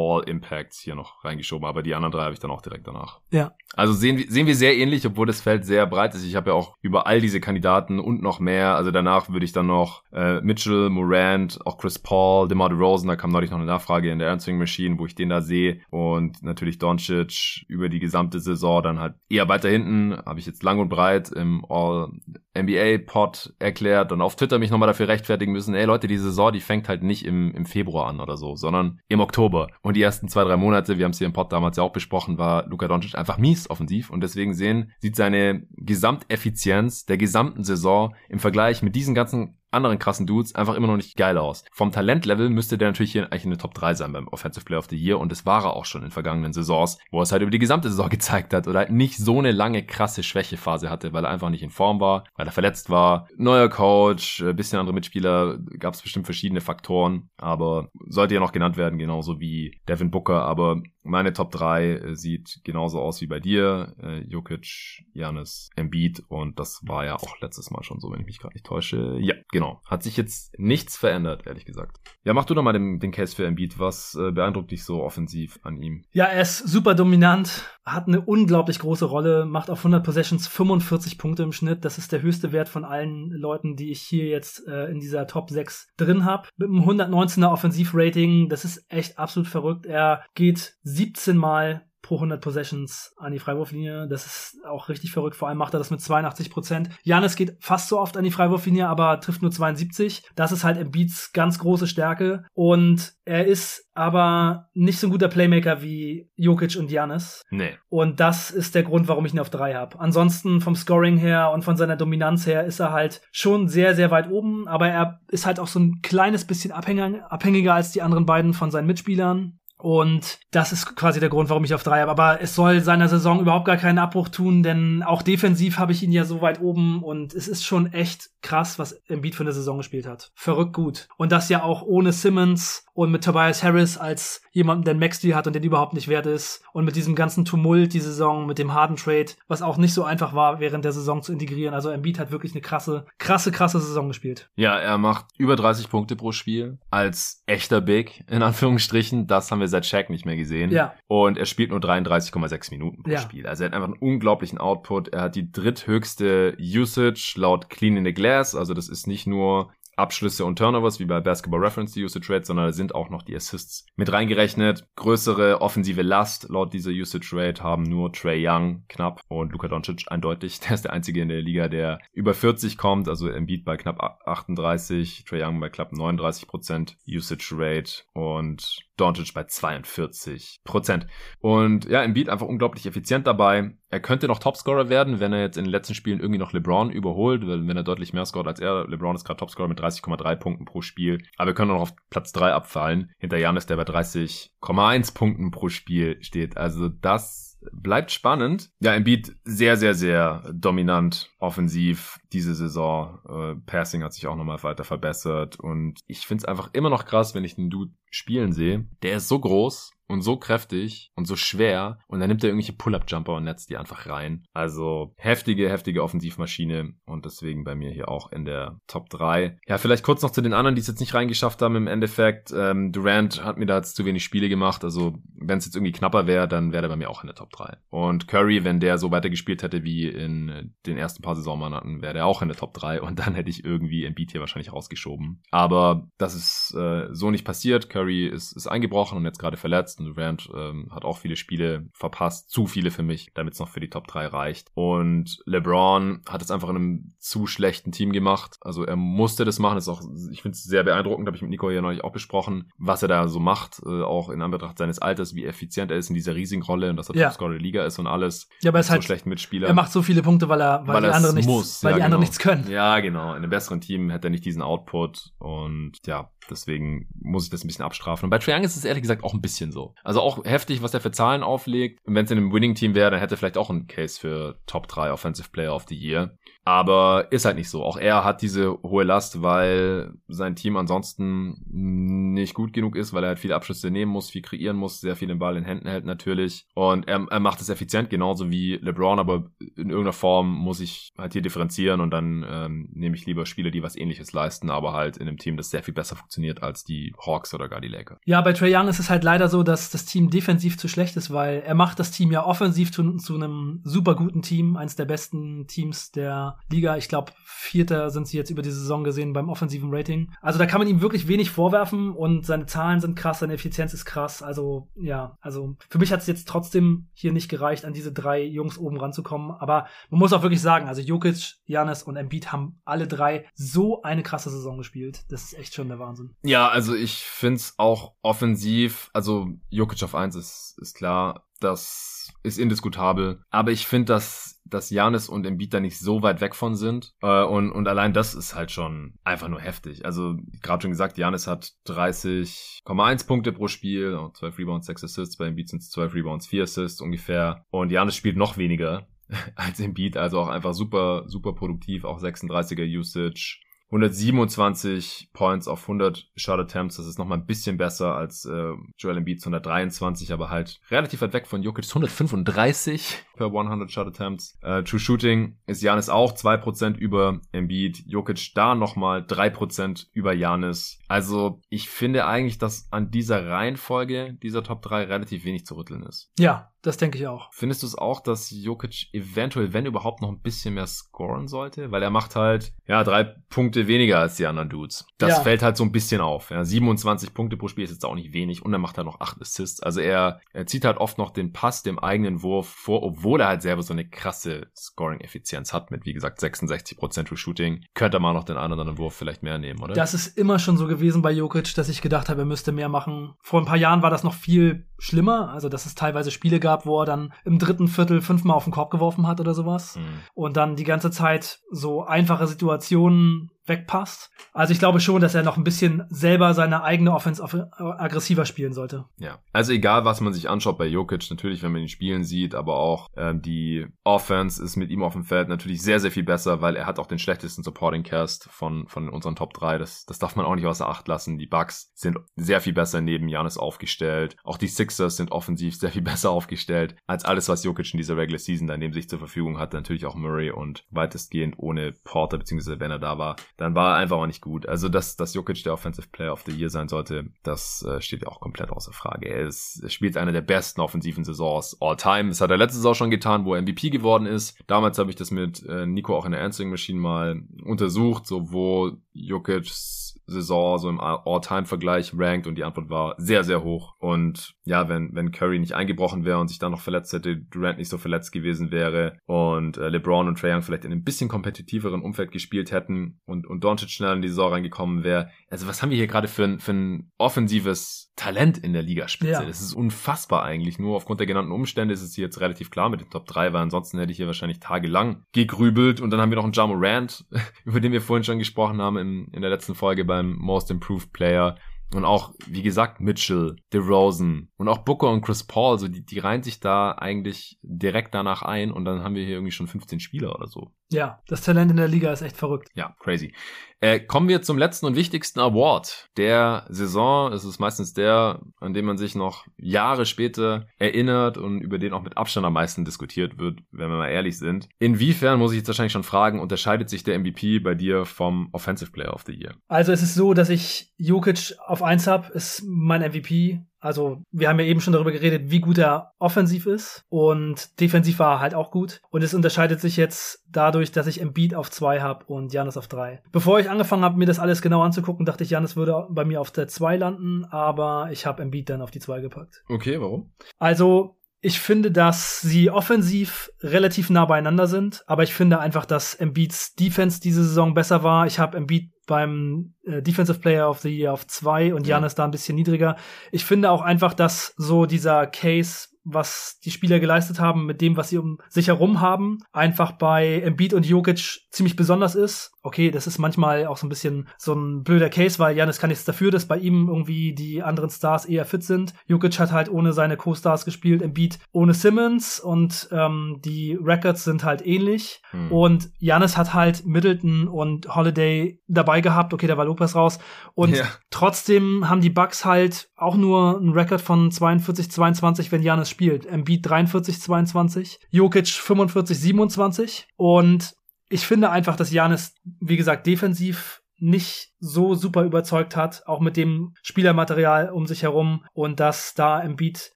[SPEAKER 1] Off-Ball-Impacts hier noch reingeschoben, aber die anderen drei habe ich dann auch direkt danach.
[SPEAKER 2] Ja.
[SPEAKER 1] Also sehen, sehen wir sehr ähnlich, obwohl das Feld sehr breit ist. Ich habe ja auch über all diese Kandidaten und noch mehr. Also danach würde ich dann noch äh, Mitchell, Morant, auch Chris Paul, DeMar DeRozan. Da kam neulich noch eine Nachfrage in der Answering Machine, wo ich den da sehe. Und natürlich Doncic über die gesamte Saison dann halt eher weiter hinten. Habe ich jetzt lang und breit im All-NBA-Pod erklärt und auf Twitter mich nochmal dafür rechtfertigen müssen. Ey Leute, die Saison, die fängt halt nicht im, im Februar an oder so, sondern im Oktober. Und die ersten zwei, drei Monate, wir haben es hier im Pod damals ja auch besprochen, war Luka Doncic einfach mies offensiv. Und deswegen sehen, sieht seine Gesamteffizienz der gesamten Saison im Vergleich mit diesen ganzen anderen krassen Dudes einfach immer noch nicht geil aus. Vom Talentlevel müsste der natürlich hier eigentlich in der Top 3 sein beim Offensive Player of the Year und das war er auch schon in vergangenen Saisons, wo er es halt über die gesamte Saison gezeigt hat oder halt nicht so eine lange krasse Schwächephase hatte, weil er einfach nicht in Form war, weil er verletzt war. Neuer Coach, äh, bisschen andere Mitspieler, gab es bestimmt verschiedene Faktoren, aber sollte ja noch genannt werden, genauso wie Devin Booker, aber meine Top 3 äh, sieht genauso aus wie bei dir, äh, Jokic, Janis, Embiid und das war ja auch letztes Mal schon so, wenn ich mich gerade nicht täusche. Ja, genau. Hat sich jetzt nichts verändert, ehrlich gesagt. Ja, mach du doch mal den, den Case für Embiid. Was äh, beeindruckt dich so offensiv an ihm?
[SPEAKER 2] Ja, er ist super dominant, hat eine unglaublich große Rolle, macht auf 100 Possessions 45 Punkte im Schnitt. Das ist der höchste Wert von allen Leuten, die ich hier jetzt äh, in dieser Top 6 drin habe. Mit einem 119er Offensivrating, das ist echt absolut verrückt. Er geht 17 Mal pro 100 Possessions an die Freiwurflinie. Das ist auch richtig verrückt. Vor allem macht er das mit 82 Prozent. Janis geht fast so oft an die Freiwurflinie, aber trifft nur 72. Das ist halt Embiids ganz große Stärke. Und er ist aber nicht so ein guter Playmaker wie Jokic und Janis.
[SPEAKER 1] Nee.
[SPEAKER 2] Und das ist der Grund, warum ich ihn auf drei habe. Ansonsten vom Scoring her und von seiner Dominanz her ist er halt schon sehr, sehr weit oben, aber er ist halt auch so ein kleines bisschen abhängiger, abhängiger als die anderen beiden von seinen Mitspielern. Und das ist quasi der Grund, warum ich auf drei habe. Aber es soll seiner Saison überhaupt gar keinen Abbruch tun, denn auch defensiv habe ich ihn ja so weit oben und es ist schon echt krass, was Embiid für eine Saison gespielt hat. Verrückt gut. Und das ja auch ohne Simmons und mit Tobias Harris als jemanden, der einen Max-Deal hat und den überhaupt nicht wert ist. Und mit diesem ganzen Tumult die Saison, mit dem harten Trade, was auch nicht so einfach war, während der Saison zu integrieren. Also Embiid hat wirklich eine krasse, krasse, krasse Saison gespielt.
[SPEAKER 1] Ja, er macht über 30 Punkte pro Spiel als echter Big, in Anführungsstrichen. Das haben wir seit Shaq nicht mehr gesehen.
[SPEAKER 2] Ja.
[SPEAKER 1] Und er spielt nur 33,6 Minuten pro
[SPEAKER 2] Ja.
[SPEAKER 1] Spiel. Also er hat einfach einen unglaublichen Output. Er hat die dritthöchste Usage laut Clean in the Glass. Also das ist nicht nur Abschlüsse und Turnovers, wie bei Basketball Reference die Usage Rate, sondern da sind auch noch die Assists mit reingerechnet. Größere offensive Last laut dieser Usage Rate haben nur Trey Young knapp und Luka Doncic eindeutig. Der ist der einzige in der Liga, der über 40 kommt, also Embiid bei knapp 38, Trey Young bei knapp 39 Prozent Usage Rate und Doncic bei 42 Prozent. Und ja, Embiid einfach unglaublich effizient dabei. Er könnte noch Topscorer werden, wenn er jetzt in den letzten Spielen irgendwie noch LeBron überholt, wenn er deutlich mehr scoret als er. LeBron ist gerade Topscorer mit 30,3 Punkten pro Spiel. Aber wir können noch auf Platz 3 abfallen. Hinter Janis, der bei 30,1 Punkten pro Spiel steht. Also das bleibt spannend. Ja, Embiid sehr, sehr, sehr dominant offensiv diese Saison. Äh, Passing hat sich auch nochmal weiter verbessert und ich finde es einfach immer noch krass, wenn ich den Dude spielen sehe. Der ist so groß und so kräftig und so schwer und dann nimmt er irgendwelche Pull-Up-Jumper und netzt die einfach rein. Also heftige, heftige Offensivmaschine und deswegen bei mir hier auch in der Top 3. Ja, vielleicht kurz noch zu den anderen, die es jetzt nicht reingeschafft haben im Endeffekt. Ähm, Durant hat mir da jetzt zu wenig Spiele gemacht, also wenn es jetzt irgendwie knapper wäre, dann wäre er bei mir auch in der Top 3. Und Curry, wenn der so weitergespielt hätte wie in den ersten paar Saisonmonaten, wäre der auch in der Top 3 und dann hätte ich irgendwie Embiid hier wahrscheinlich rausgeschoben. Aber das ist äh, so nicht passiert. Curry ist, ist eingebrochen und jetzt gerade verletzt und Durant ähm, hat auch viele Spiele verpasst, zu viele für mich, damit es noch für die Top 3 reicht. Und LeBron hat es einfach in einem zu schlechten Team gemacht. Also er musste das machen. Das ist auch, ich finde es sehr beeindruckend, habe ich mit Nico hier neulich auch besprochen, was er da so macht, äh, auch in Anbetracht seines Alters, wie effizient er ist in dieser riesigen Rolle und dass er
[SPEAKER 2] Ja.
[SPEAKER 1] Topscorer der Liga ist und alles.
[SPEAKER 2] Ja, aber er ist
[SPEAKER 1] so
[SPEAKER 2] halt,
[SPEAKER 1] schlechten Mitspieler.
[SPEAKER 2] er macht so viele Punkte, weil er, weil,
[SPEAKER 1] Weil
[SPEAKER 2] die
[SPEAKER 1] er
[SPEAKER 2] anderen nichts,
[SPEAKER 1] muss,
[SPEAKER 2] weil
[SPEAKER 1] ja,
[SPEAKER 2] die anderen
[SPEAKER 1] genau.
[SPEAKER 2] nichts können.
[SPEAKER 1] Ja, genau. In einem besseren Team hätte er nicht diesen Output und ja, deswegen muss ich das ein bisschen abstrafen. Und bei Trae ist es ehrlich gesagt auch ein bisschen so. Also auch heftig, was der für Zahlen auflegt. Und wenn es in einem Winning-Team wäre, dann hätte er vielleicht auch einen Case für Top 3 Offensive Player of the Year. Aber ist halt nicht so. Auch er hat diese hohe Last, weil sein Team ansonsten nicht gut genug ist, weil er halt viele Abschlüsse nehmen muss, viel kreieren muss, sehr viel den Ball in Händen hält natürlich. Und er, er macht es effizient, genauso wie LeBron, aber in irgendeiner Form muss ich halt hier differenzieren und dann ähm, nehme ich lieber Spieler, die was ähnliches leisten, aber halt in einem Team, das sehr viel besser funktioniert als die Hawks oder gar die Lakers.
[SPEAKER 2] Ja, bei Trae Young ist es halt leider so, dass das Team defensiv zu schlecht ist, weil er macht das Team ja offensiv zu, zu einem super guten Team, eines der besten Teams der Liga. Ich glaube, Vierter sind sie jetzt über die Saison gesehen beim offensiven Rating. Also da kann man ihm wirklich wenig vorwerfen und seine Zahlen sind krass, seine Effizienz ist krass. Also ja, also für mich hat es jetzt trotzdem hier nicht gereicht, an diese drei Jungs oben ranzukommen. Aber man muss auch wirklich sagen, also Jokic, Janis und Embiid haben alle drei so eine krasse Saison gespielt. Das ist echt schon der Wahnsinn.
[SPEAKER 1] Ja, also ich find's auch offensiv, also Jokic auf 1 ist, ist klar, das ist indiskutabel. Aber ich finde, dass, dass Janis und Embiid da nicht so weit weg von sind. Äh, und, und allein das ist halt schon einfach nur heftig. Also, gerade schon gesagt, Janis hat 30,1 Punkte pro Spiel, 12 Rebounds, 6 Assists. Bei Embiid sind es 12 Rebounds, 4 Assists ungefähr. Und Janis spielt noch weniger als Embiid, also auch einfach super, super produktiv, auch 36er Usage. 127 Points auf 100 Shot Attempts, das ist nochmal ein bisschen besser als äh, Joel Embiid's 123, aber halt relativ weit weg von Jokic 135 per 100 Shot Attempts. Äh, True Shooting ist Janis auch 2% über Embiid, Jokic da nochmal 3% über Janis. Also ich finde eigentlich, dass an dieser Reihenfolge dieser Top 3 relativ wenig zu rütteln ist.
[SPEAKER 2] Ja, das denke ich auch.
[SPEAKER 1] Findest du es auch, dass Jokic eventuell, wenn überhaupt, noch ein bisschen mehr scoren sollte? Weil er macht halt, ja, drei Punkte weniger als die anderen Dudes. Das
[SPEAKER 2] Ja.
[SPEAKER 1] fällt halt so ein bisschen auf. Ja, 27 Punkte pro Spiel ist jetzt auch nicht wenig und er macht halt noch acht Assists. Also er, er zieht halt oft noch den Pass dem eigenen Wurf vor, obwohl er halt selber so eine krasse Scoring-Effizienz hat mit, wie gesagt, 66% True Shooting. Könnte er mal noch den einen oder anderen Wurf vielleicht mehr nehmen, oder?
[SPEAKER 2] Das ist immer schon so gewesen bei Jokic, dass ich gedacht habe, er müsste mehr machen. Vor ein paar Jahren war das noch viel schlimmer, also dass es teilweise Spiele gab, wo er dann im dritten Viertel fünfmal auf den Korb geworfen hat oder sowas.
[SPEAKER 1] Mhm.
[SPEAKER 2] Und dann die ganze Zeit so einfache Situationen wegpasst. Also ich glaube schon, dass er noch ein bisschen selber seine eigene Offense aggressiver spielen sollte.
[SPEAKER 1] Ja, also egal, was man sich anschaut bei Jokic, natürlich, wenn man ihn spielen sieht, aber auch ähm, die Offense ist mit ihm auf dem Feld natürlich sehr, sehr viel besser, weil er hat auch den schlechtesten Supporting Cast von, von unseren Top 3. Das, das darf man auch nicht außer Acht lassen. Die Bucks sind sehr viel besser neben Janis aufgestellt. Auch die Sixers sind offensiv sehr viel besser aufgestellt als alles, was Jokic in dieser Regular Season da neben sich zur Verfügung hatte. Natürlich auch Murray und weitestgehend ohne Porter, beziehungsweise wenn er da war, dann war er einfach auch nicht gut. Also, dass, dass Jokic der Offensive Player of the Year sein sollte, das äh, steht ja auch komplett außer Frage. Er, ist, er spielt eine der besten offensiven Saisons all time. Das hat er letzte Saison schon getan, wo er MVP geworden ist. Damals habe ich das mit äh, Nico auch in der Answering Machine mal untersucht, so wo Jokic's Saison so im All-Time-Vergleich rankt und die Antwort war sehr, sehr hoch. Und ja, wenn, wenn Curry nicht eingebrochen wäre und sich dann noch verletzt hätte, Durant nicht so verletzt gewesen wäre und äh, LeBron und Trae Young vielleicht in einem bisschen kompetitiveren Umfeld gespielt hätten und, und Doncic schnell in die Saison reingekommen wäre. Also was haben wir hier gerade für ein, für ein offensives Talent in der Ligaspitze? Ja. Das ist unfassbar eigentlich. Nur aufgrund der genannten Umstände ist es hier jetzt relativ klar mit den Top 3, weil ansonsten hätte ich hier wahrscheinlich tagelang gegrübelt. Und dann haben wir noch einen Jamo Rand, über den wir vorhin schon gesprochen haben in, in der letzten Folge beim Most Improved Player. Und auch, wie gesagt, Mitchell, DeRozan und auch Booker und Chris Paul, so die, die reihen sich da eigentlich direkt danach ein und dann haben wir hier irgendwie schon 15 Spieler oder so.
[SPEAKER 2] Ja, das Talent in der Liga ist echt verrückt.
[SPEAKER 1] Ja, crazy. Äh, kommen wir zum letzten und wichtigsten Award der Saison. Es ist meistens der, an dem man sich noch Jahre später erinnert und über den auch mit Abstand am meisten diskutiert wird, wenn wir mal ehrlich sind. Inwiefern, muss ich jetzt wahrscheinlich schon fragen, unterscheidet sich der MVP bei dir vom Offensive Player of the Year?
[SPEAKER 2] Also es ist so, dass ich Jokic auf eins habe, ist mein MVP. Also, wir haben ja eben schon darüber geredet, wie gut er offensiv ist und defensiv war er halt auch gut. Und es unterscheidet sich jetzt dadurch, dass ich Embiid auf zwei habe und Janis auf drei. Bevor ich angefangen habe, mir das alles genau anzugucken, dachte ich, Janis würde bei mir auf der zwei landen, aber ich habe Embiid dann auf die zwei gepackt.
[SPEAKER 1] Okay, warum?
[SPEAKER 2] Also, ich finde, dass sie offensiv relativ nah beieinander sind, aber ich finde einfach, dass Embiids Defense diese Saison besser war. Ich habe Embiid beim äh, Defensive Player of the Year auf zwei und Janis da ein bisschen niedriger. Ich finde auch einfach, dass so dieser Case was die Spieler geleistet haben mit dem, was sie um sich herum haben, einfach bei Embiid und Jokic ziemlich besonders ist. Okay, das ist manchmal auch so ein bisschen so ein blöder Case, weil Janis kann nichts dafür, dass bei ihm irgendwie die anderen Stars eher fit sind. Jokic hat halt ohne seine Co-Stars gespielt, Embiid ohne Simmons und ähm, die Records sind halt ähnlich. Hm. Und Janis hat halt Middleton und Holiday dabei gehabt. Okay, da war Lopez raus. Und ja. trotzdem haben die Bucks halt auch nur einen Record von 42, 22, wenn Janis spielt. Embiid 43, 22, Jokic 45, 27 und ich finde einfach, dass Janis, wie gesagt, defensiv nicht so super überzeugt hat, auch mit dem Spielermaterial um sich herum und dass da im Beat,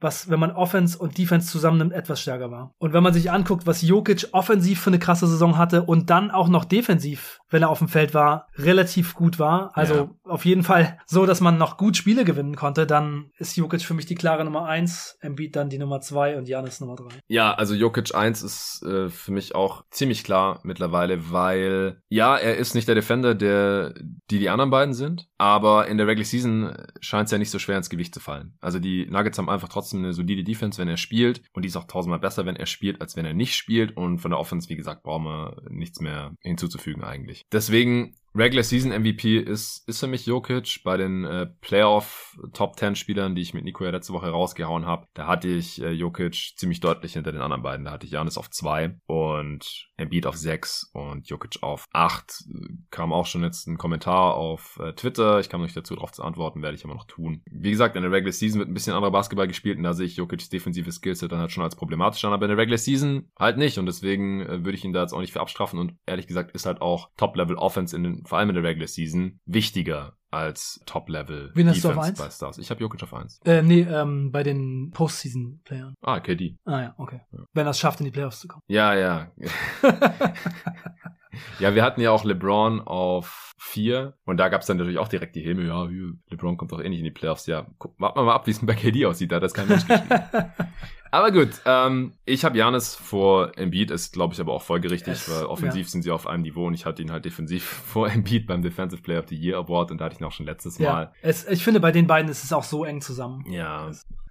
[SPEAKER 2] was, wenn man Offense und Defense zusammennimmt, etwas stärker war. Und wenn man sich anguckt, was Jokic offensiv für eine krasse Saison hatte und dann auch noch defensiv, wenn er auf dem Feld war, relativ gut war, also ja. auf jeden Fall so, dass man noch gut Spiele gewinnen konnte, dann ist Jokic für mich die klare Nummer eins, Embiid dann die Nummer zwei und Janis Nummer drei.
[SPEAKER 1] Ja, also Jokic eins ist äh, für mich auch ziemlich klar mittlerweile, weil ja, er ist nicht der Defender, der die die die anderen beiden sind. Aber in der Regular Season scheint es ja nicht so schwer ins Gewicht zu fallen. Also die Nuggets haben einfach trotzdem eine solide Defense, wenn er spielt. Und die ist auch tausendmal besser, wenn er spielt, als wenn er nicht spielt. Und von der Offense, wie gesagt, brauchen wir nichts mehr hinzuzufügen eigentlich. Deswegen Regular Season MVP ist, ist für mich Jokic. Bei den äh, Playoff Top 10 Spielern, die ich mit Nico ja letzte Woche rausgehauen habe, da hatte ich äh, Jokic ziemlich deutlich hinter den anderen beiden. Da hatte ich Janis auf 2 und Embiid auf 6 und Jokic auf 8. Kam auch schon jetzt ein Kommentar auf äh, Twitter. Ich kam nicht dazu, darauf zu antworten, werde ich aber noch tun. Wie gesagt, in der Regular Season wird ein bisschen anderer Basketball gespielt und da sehe ich Jokic's defensive Skillset dann halt schon als problematisch an, aber in der Regular Season halt nicht und deswegen äh, würde ich ihn da jetzt auch nicht für abstrafen und ehrlich gesagt ist halt auch Top-Level Offense in den vor allem in der Regular Season, wichtiger als Top-Level
[SPEAKER 2] Wen hast du auf 1?
[SPEAKER 1] bei Stars. Ich habe Jokic auf 1.
[SPEAKER 2] Äh, nee, ähm, bei den Postseason-Playern.
[SPEAKER 1] Ah, KD.
[SPEAKER 2] Ah ja, okay. Ja. Wenn er es schafft, in die Playoffs zu kommen.
[SPEAKER 1] Ja, ja. ja, wir hatten ja auch LeBron auf 4 und da gab es dann natürlich auch direkt die Häme, ja, LeBron kommt doch eh nicht in die Playoffs. Ja, guck, warten wir mal ab, wie es bei KD aussieht, da hat das kein Mensch geschrieben. Aber gut, ähm, ich habe Janis vor Embiid, ist glaube ich aber auch folgerichtig, es, weil offensiv ja. sind sie auf einem Niveau und ich hatte ihn halt defensiv vor Embiid beim Defensive Player of the Year Award und da hatte ich ihn auch schon letztes ja. Mal.
[SPEAKER 2] Es, ich finde, bei den beiden ist es auch so eng zusammen.
[SPEAKER 1] Ja.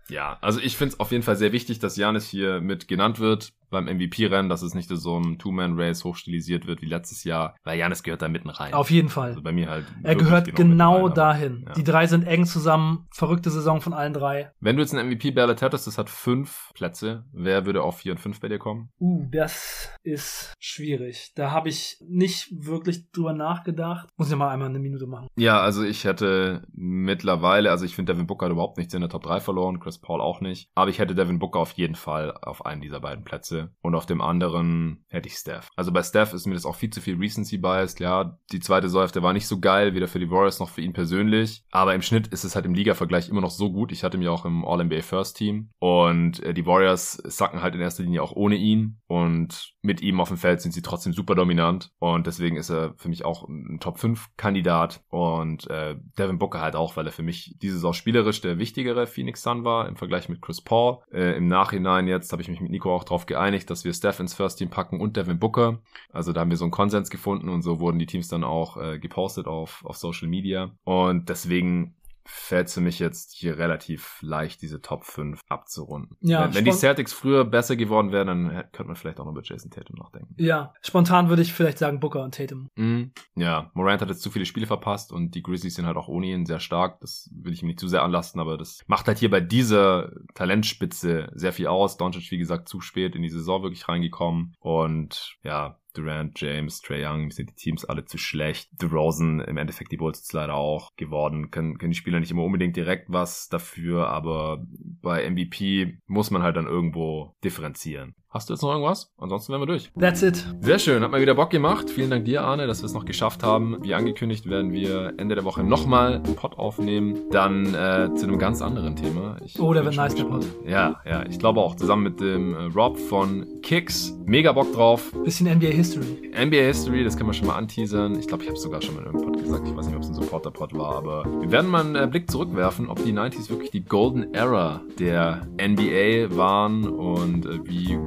[SPEAKER 1] Ja, also ich finde es auf jeden Fall sehr wichtig, dass Janis hier mit genannt wird. Beim MVP-Rennen, dass es nicht so ein Two-Man-Race hochstilisiert wird wie letztes Jahr, weil Janis gehört da mitten rein.
[SPEAKER 2] Auf jeden Fall.
[SPEAKER 1] Also bei mir halt.
[SPEAKER 2] Er gehört genau
[SPEAKER 1] mitten rein,
[SPEAKER 2] dahin.
[SPEAKER 1] ja.
[SPEAKER 2] Die drei sind eng zusammen. Verrückte Saison von allen drei.
[SPEAKER 1] Wenn du jetzt ein MVP-Ballot hättest, das hat fünf Plätze, wer würde auf vier und fünf bei dir kommen?
[SPEAKER 2] Uh, das ist schwierig. Da habe ich nicht wirklich drüber nachgedacht. Muss ich mal einmal eine Minute machen.
[SPEAKER 1] Ja, also ich hätte mittlerweile, also ich finde Devin Booker hat überhaupt nichts in der Top 3 verloren, Chris Paul auch nicht. Aber ich hätte Devin Booker auf jeden Fall auf einen dieser beiden Plätze. Und auf dem anderen hätte ich Steph. Also bei Steph ist mir das auch viel zu viel Recency biased. Ja, die zweite Säufte war nicht so geil, weder für die Warriors noch für ihn persönlich. Aber im Schnitt ist es halt im Liga-Vergleich immer noch so gut. Ich hatte mir auch im All-NBA First Team. Und äh, die Warriors sacken halt in erster Linie auch ohne ihn. Und mit ihm auf dem Feld sind sie trotzdem super dominant. Und deswegen ist er für mich auch ein Top 5 Kandidat. Und äh, Devin Booker halt auch, weil er für mich diese Saison spielerisch der wichtigere Phoenix Sun war im Vergleich mit Chris Paul. Äh, Im Nachhinein jetzt habe ich mich mit Nico auch darauf geeinigt, dass wir Steph ins First Team packen und Devin Booker. Also da haben wir so einen Konsens gefunden und so wurden die Teams dann auch äh, gepostet auf, auf Social Media. Und deswegen fällt es für mich jetzt hier relativ leicht, diese Top 5 abzurunden.
[SPEAKER 2] Ja,
[SPEAKER 1] wenn, wenn die Celtics früher besser geworden wären, dann könnte man vielleicht auch noch über Jason Tatum nachdenken.
[SPEAKER 2] Ja, spontan würde ich vielleicht sagen Booker und Tatum.
[SPEAKER 1] Mhm. Ja, Morant hat jetzt zu viele Spiele verpasst und die Grizzlies sind halt auch ohne ihn sehr stark. Das will ich ihm nicht zu sehr anlasten, aber das macht halt hier bei dieser Talentspitze sehr viel aus. Doncic, wie gesagt, zu spät in die Saison wirklich reingekommen und ja, Durant, James, Trey Young sind die Teams alle zu schlecht. DeRozan im Endeffekt die Bulls jetzt leider auch geworden. Können, können die Spieler nicht immer unbedingt direkt was dafür, aber bei MVP muss man halt dann irgendwo differenzieren. Hast du jetzt noch irgendwas? Ansonsten wären wir durch.
[SPEAKER 2] That's it.
[SPEAKER 1] Sehr schön, hat mal wieder Bock gemacht. Vielen Dank dir, Arne, dass wir es noch geschafft haben. Wie angekündigt werden wir Ende der Woche nochmal einen Pod aufnehmen. Dann äh, zu einem ganz anderen Thema. Ich
[SPEAKER 2] Oh, der wird nice, der.
[SPEAKER 1] Ja, ja, ich glaube auch. Zusammen mit dem äh, Rob von Kicks. Mega Bock drauf.
[SPEAKER 2] Bisschen NBA History.
[SPEAKER 1] NBA History, das können wir schon mal anteasern. Ich glaube, ich habe es sogar schon mal in irgendeinem Pod gesagt. Ich weiß nicht, ob es ein Supporter-Pod war, aber wir werden mal einen äh, Blick zurückwerfen, ob die 90s wirklich die Golden Era der NBA waren und äh, wie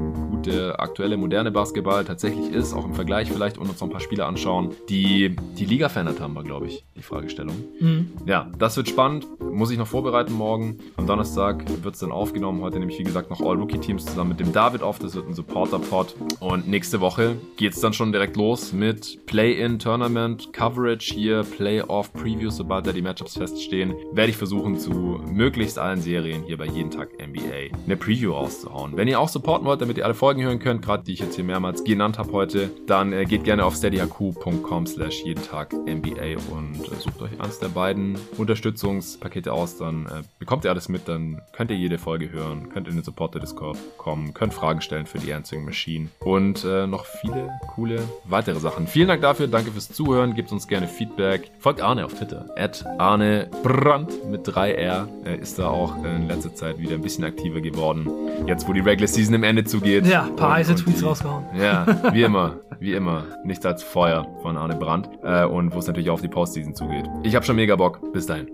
[SPEAKER 1] der aktuelle moderne Basketball tatsächlich ist, auch im Vergleich vielleicht und uns noch ein paar Spiele anschauen, die die Liga verändert haben, war, glaube ich, die Fragestellung.
[SPEAKER 2] Mhm.
[SPEAKER 1] Ja, das wird spannend. Muss ich noch vorbereiten morgen. Am Donnerstag wird es dann aufgenommen. Heute nehme ich, wie gesagt, noch All-Rookie-Teams zusammen mit dem David auf. Das wird ein Supporter-Pod. Und nächste Woche geht es dann schon direkt los mit Play-In-Tournament, Coverage hier, Playoff-Previews, sobald da die Matchups feststehen. Werde ich versuchen, zu möglichst allen Serien hier bei Jeden Tag NBA eine Preview rauszuhauen. Wenn ihr auch supporten wollt, damit ihr alle Folgen hören könnt, gerade die ich jetzt hier mehrmals genannt habe heute, dann äh, geht gerne auf steadyhq.com slash jeden Tag NBA und äh, sucht euch eins der beiden Unterstützungspakete aus, dann äh, bekommt ihr alles mit, dann könnt ihr jede Folge hören, könnt in den Supporter-Discord kommen, könnt Fragen stellen für die Answering Machine und äh, noch viele coole weitere Sachen. Vielen Dank dafür, danke fürs Zuhören, gebt uns gerne Feedback. Folgt Arne auf Twitter, at Arne Brandt mit 3R. Er ist da auch in letzter Zeit wieder ein bisschen aktiver geworden. Jetzt, wo die Regular Season im Ende zugeht.
[SPEAKER 2] Ja, ein paar heiße Tweets rausgehauen.
[SPEAKER 1] ja, wie immer, wie immer. Nichts als Feuer von Arne Brandt. Äh, und wo es natürlich auch auf die Postseason zugeht. Ich habe schon mega Bock. Bis dahin.